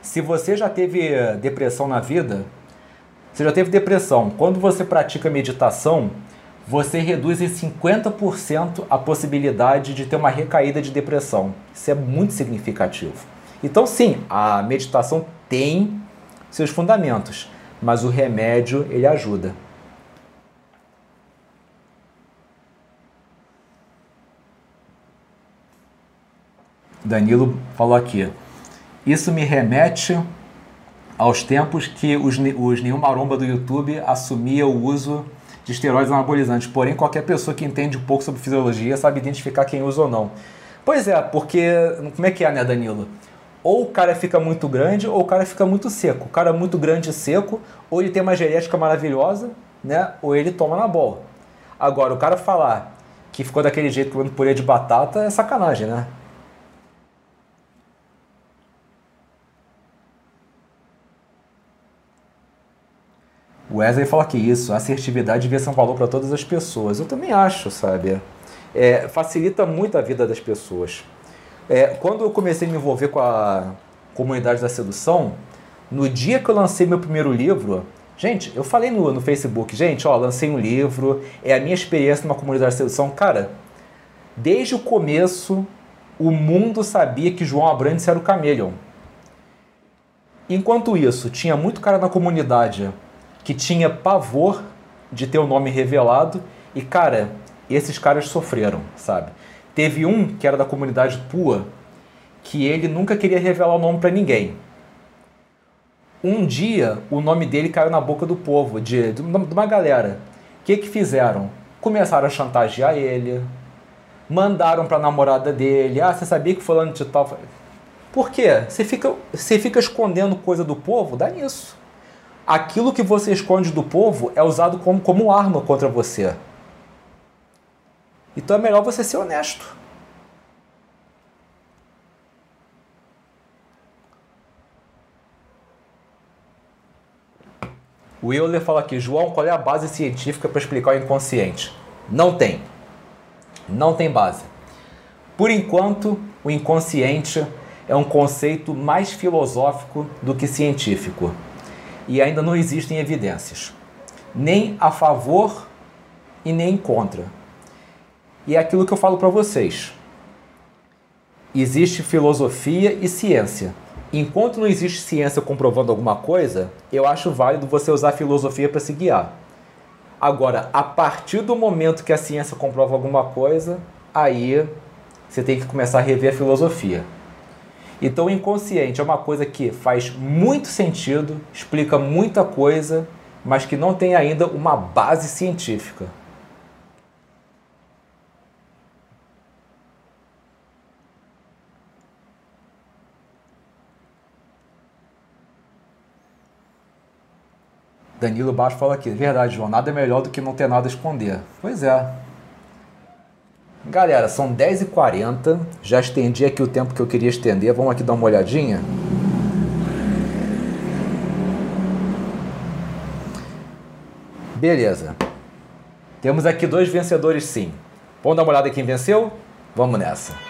se você já teve depressão na vida, você já teve depressão, quando você pratica meditação, você reduz em 50% a possibilidade de ter uma recaída de depressão. Isso é muito significativo. Então, sim, a meditação tem seus fundamentos, mas o remédio ele ajuda. Danilo falou aqui. Isso me remete aos tempos que os, os Nenhum Maromba do YouTube assumia o uso de esteroides anabolizantes. Porém, qualquer pessoa que entende um pouco sobre fisiologia sabe identificar quem usa ou não. Pois é, porque como é que é, né, Danilo? Ou o cara fica muito grande ou o cara fica muito seco. O cara muito grande e seco, ou ele tem uma genética maravilhosa, né? Ou ele toma na bola. Agora, o cara falar que ficou daquele jeito comendo purê de batata é sacanagem, né? Wesley fala que isso, a assertividade devia ser um valor para todas as pessoas. Eu também acho, sabe? é, facilita muito a vida das pessoas. É, quando eu comecei a me envolver com a comunidade da sedução, no dia que eu lancei meu primeiro livro, gente, eu falei no, no Facebook, gente, ó, lancei um livro, é a minha experiência numa comunidade da sedução. Cara, desde o começo, o mundo sabia que João Abrantes era o Camelion. Enquanto isso, tinha muito cara na comunidade que tinha pavor de ter o nome revelado e, cara, esses caras sofreram, sabe? Teve um que era da comunidade Pua que ele nunca queria revelar o nome para ninguém. Um dia, o nome dele caiu na boca do povo, de, de uma galera. O que que fizeram? Começaram a chantagear ele, mandaram para namorada dele, ah, você sabia que fulano de tal... Por quê? Você fica, você fica escondendo coisa do povo? Dá nisso. Aquilo que você esconde do povo é usado como, como arma contra você. Então é melhor você ser honesto. O Euler fala aqui, João, qual é a base científica para explicar o inconsciente? Não tem. Não tem base. Por enquanto, o inconsciente é um conceito mais filosófico do que científico. E ainda não existem evidências, nem a favor e nem contra. E é aquilo que eu falo para vocês. Existe filosofia e ciência. Enquanto não existe ciência comprovando alguma coisa, eu acho válido você usar a filosofia para se guiar. Agora, a partir do momento que a ciência comprova alguma coisa, aí você tem que começar a rever a filosofia. Então, o inconsciente é uma coisa que faz muito sentido, explica muita coisa, mas que não tem ainda uma base científica. Danilo Baixo fala aqui, verdade, João, nada é melhor do que não ter nada a esconder. Pois é. Galera, são 10h40, já estendi aqui o tempo que eu queria estender, vamos aqui dar uma olhadinha. Beleza. Temos aqui dois vencedores sim. Vamos dar uma olhada em quem venceu? Vamos nessa.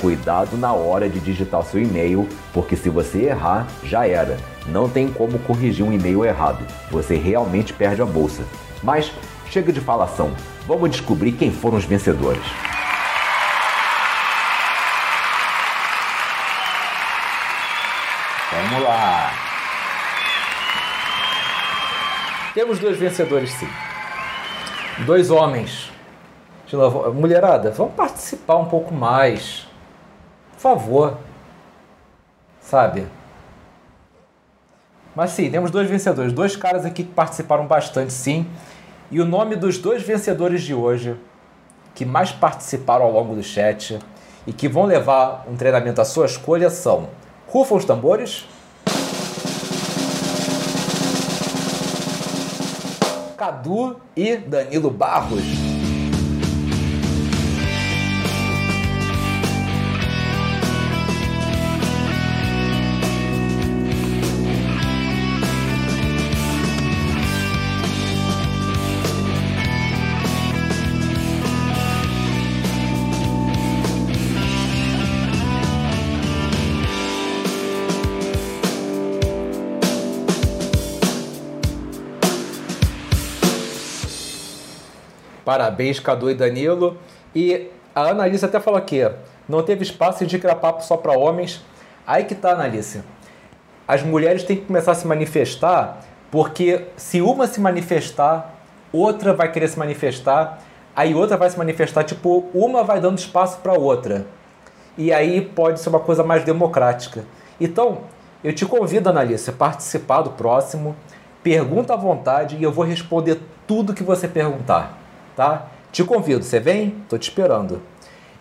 Cuidado na hora de digitar seu e-mail, porque se você errar, já era. Não tem como corrigir um e-mail errado. Você realmente perde a bolsa. Mas chega de falação. Vamos descobrir quem foram os vencedores. Vamos lá. Temos dois vencedores, sim. Dois homens. Mulherada, vamos participar um pouco mais. Por favor. Sabe? Mas sim, temos dois vencedores. Dois caras aqui que participaram bastante, sim. E o nome dos dois vencedores de hoje, que mais participaram ao longo do chat e que vão levar um treinamento à sua escolha são Rufa os tambores. Cadu e Danilo Barros. Parabéns, Cadu e Danilo. E a Analice até falou aqui, não teve espaço de papo só para homens. Aí que tá, Analice. As mulheres têm que começar a se manifestar, porque se uma se manifestar, outra vai querer se manifestar, aí outra vai se manifestar, tipo, uma vai dando espaço para outra. E aí pode ser uma coisa mais democrática. Então, eu te convido, Analice, a participar do próximo. Pergunta à vontade e eu vou responder tudo que você perguntar tá? Te convido, você vem? Tô te esperando.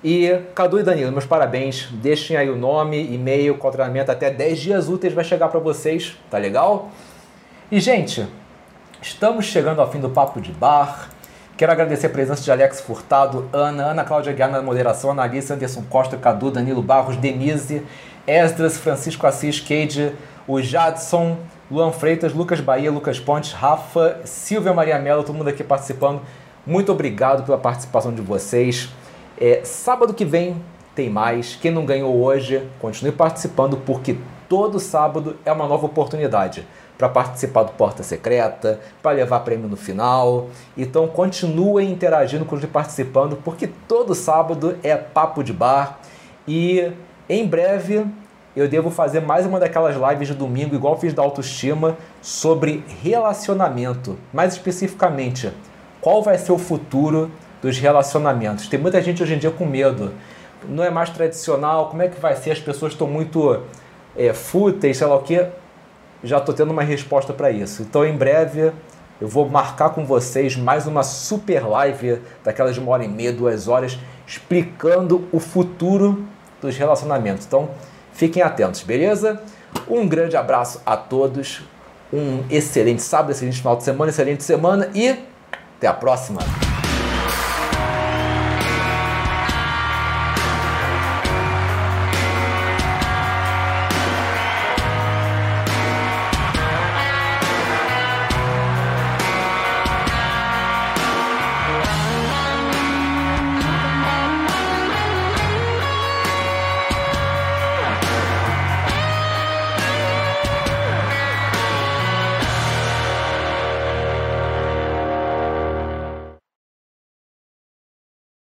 E Cadu e Danilo, meus parabéns. Deixem aí o nome, e-mail, qual treinamento até 10 dias úteis vai chegar para vocês, tá legal? E gente, estamos chegando ao fim do papo de bar. Quero agradecer a presença de Alex Furtado, Ana, Ana Cláudia Guiar na moderação, Analista, Anderson Costa, Cadu, Danilo Barros, Denise, Esdras, Francisco Assis, Cade, o Jadson, Luan Freitas, Lucas Bahia, Lucas Pontes, Rafa, Silvia Maria Mello, todo mundo aqui participando. Muito obrigado pela participação de vocês. É, sábado que vem tem mais. Quem não ganhou hoje, continue participando, porque todo sábado é uma nova oportunidade para participar do Porta Secreta, para levar prêmio no final. Então continuem interagindo, continuem participando, porque todo sábado é papo de bar. E em breve eu devo fazer mais uma daquelas lives de domingo, igual fiz da autoestima, sobre relacionamento. Mais especificamente, qual vai ser o futuro dos relacionamentos. Tem muita gente hoje em dia com medo. Não é mais tradicional, como é que vai ser? As pessoas estão muito é, fúteis, sei lá o que. Já estou tendo uma resposta para isso. Então, em breve, eu vou marcar com vocês mais uma super live, daquelas de uma hora e meia, duas horas, explicando o futuro dos relacionamentos. Então, fiquem atentos, beleza? Um grande abraço a todos, um excelente sábado, excelente final de semana, excelente semana e até a próxima!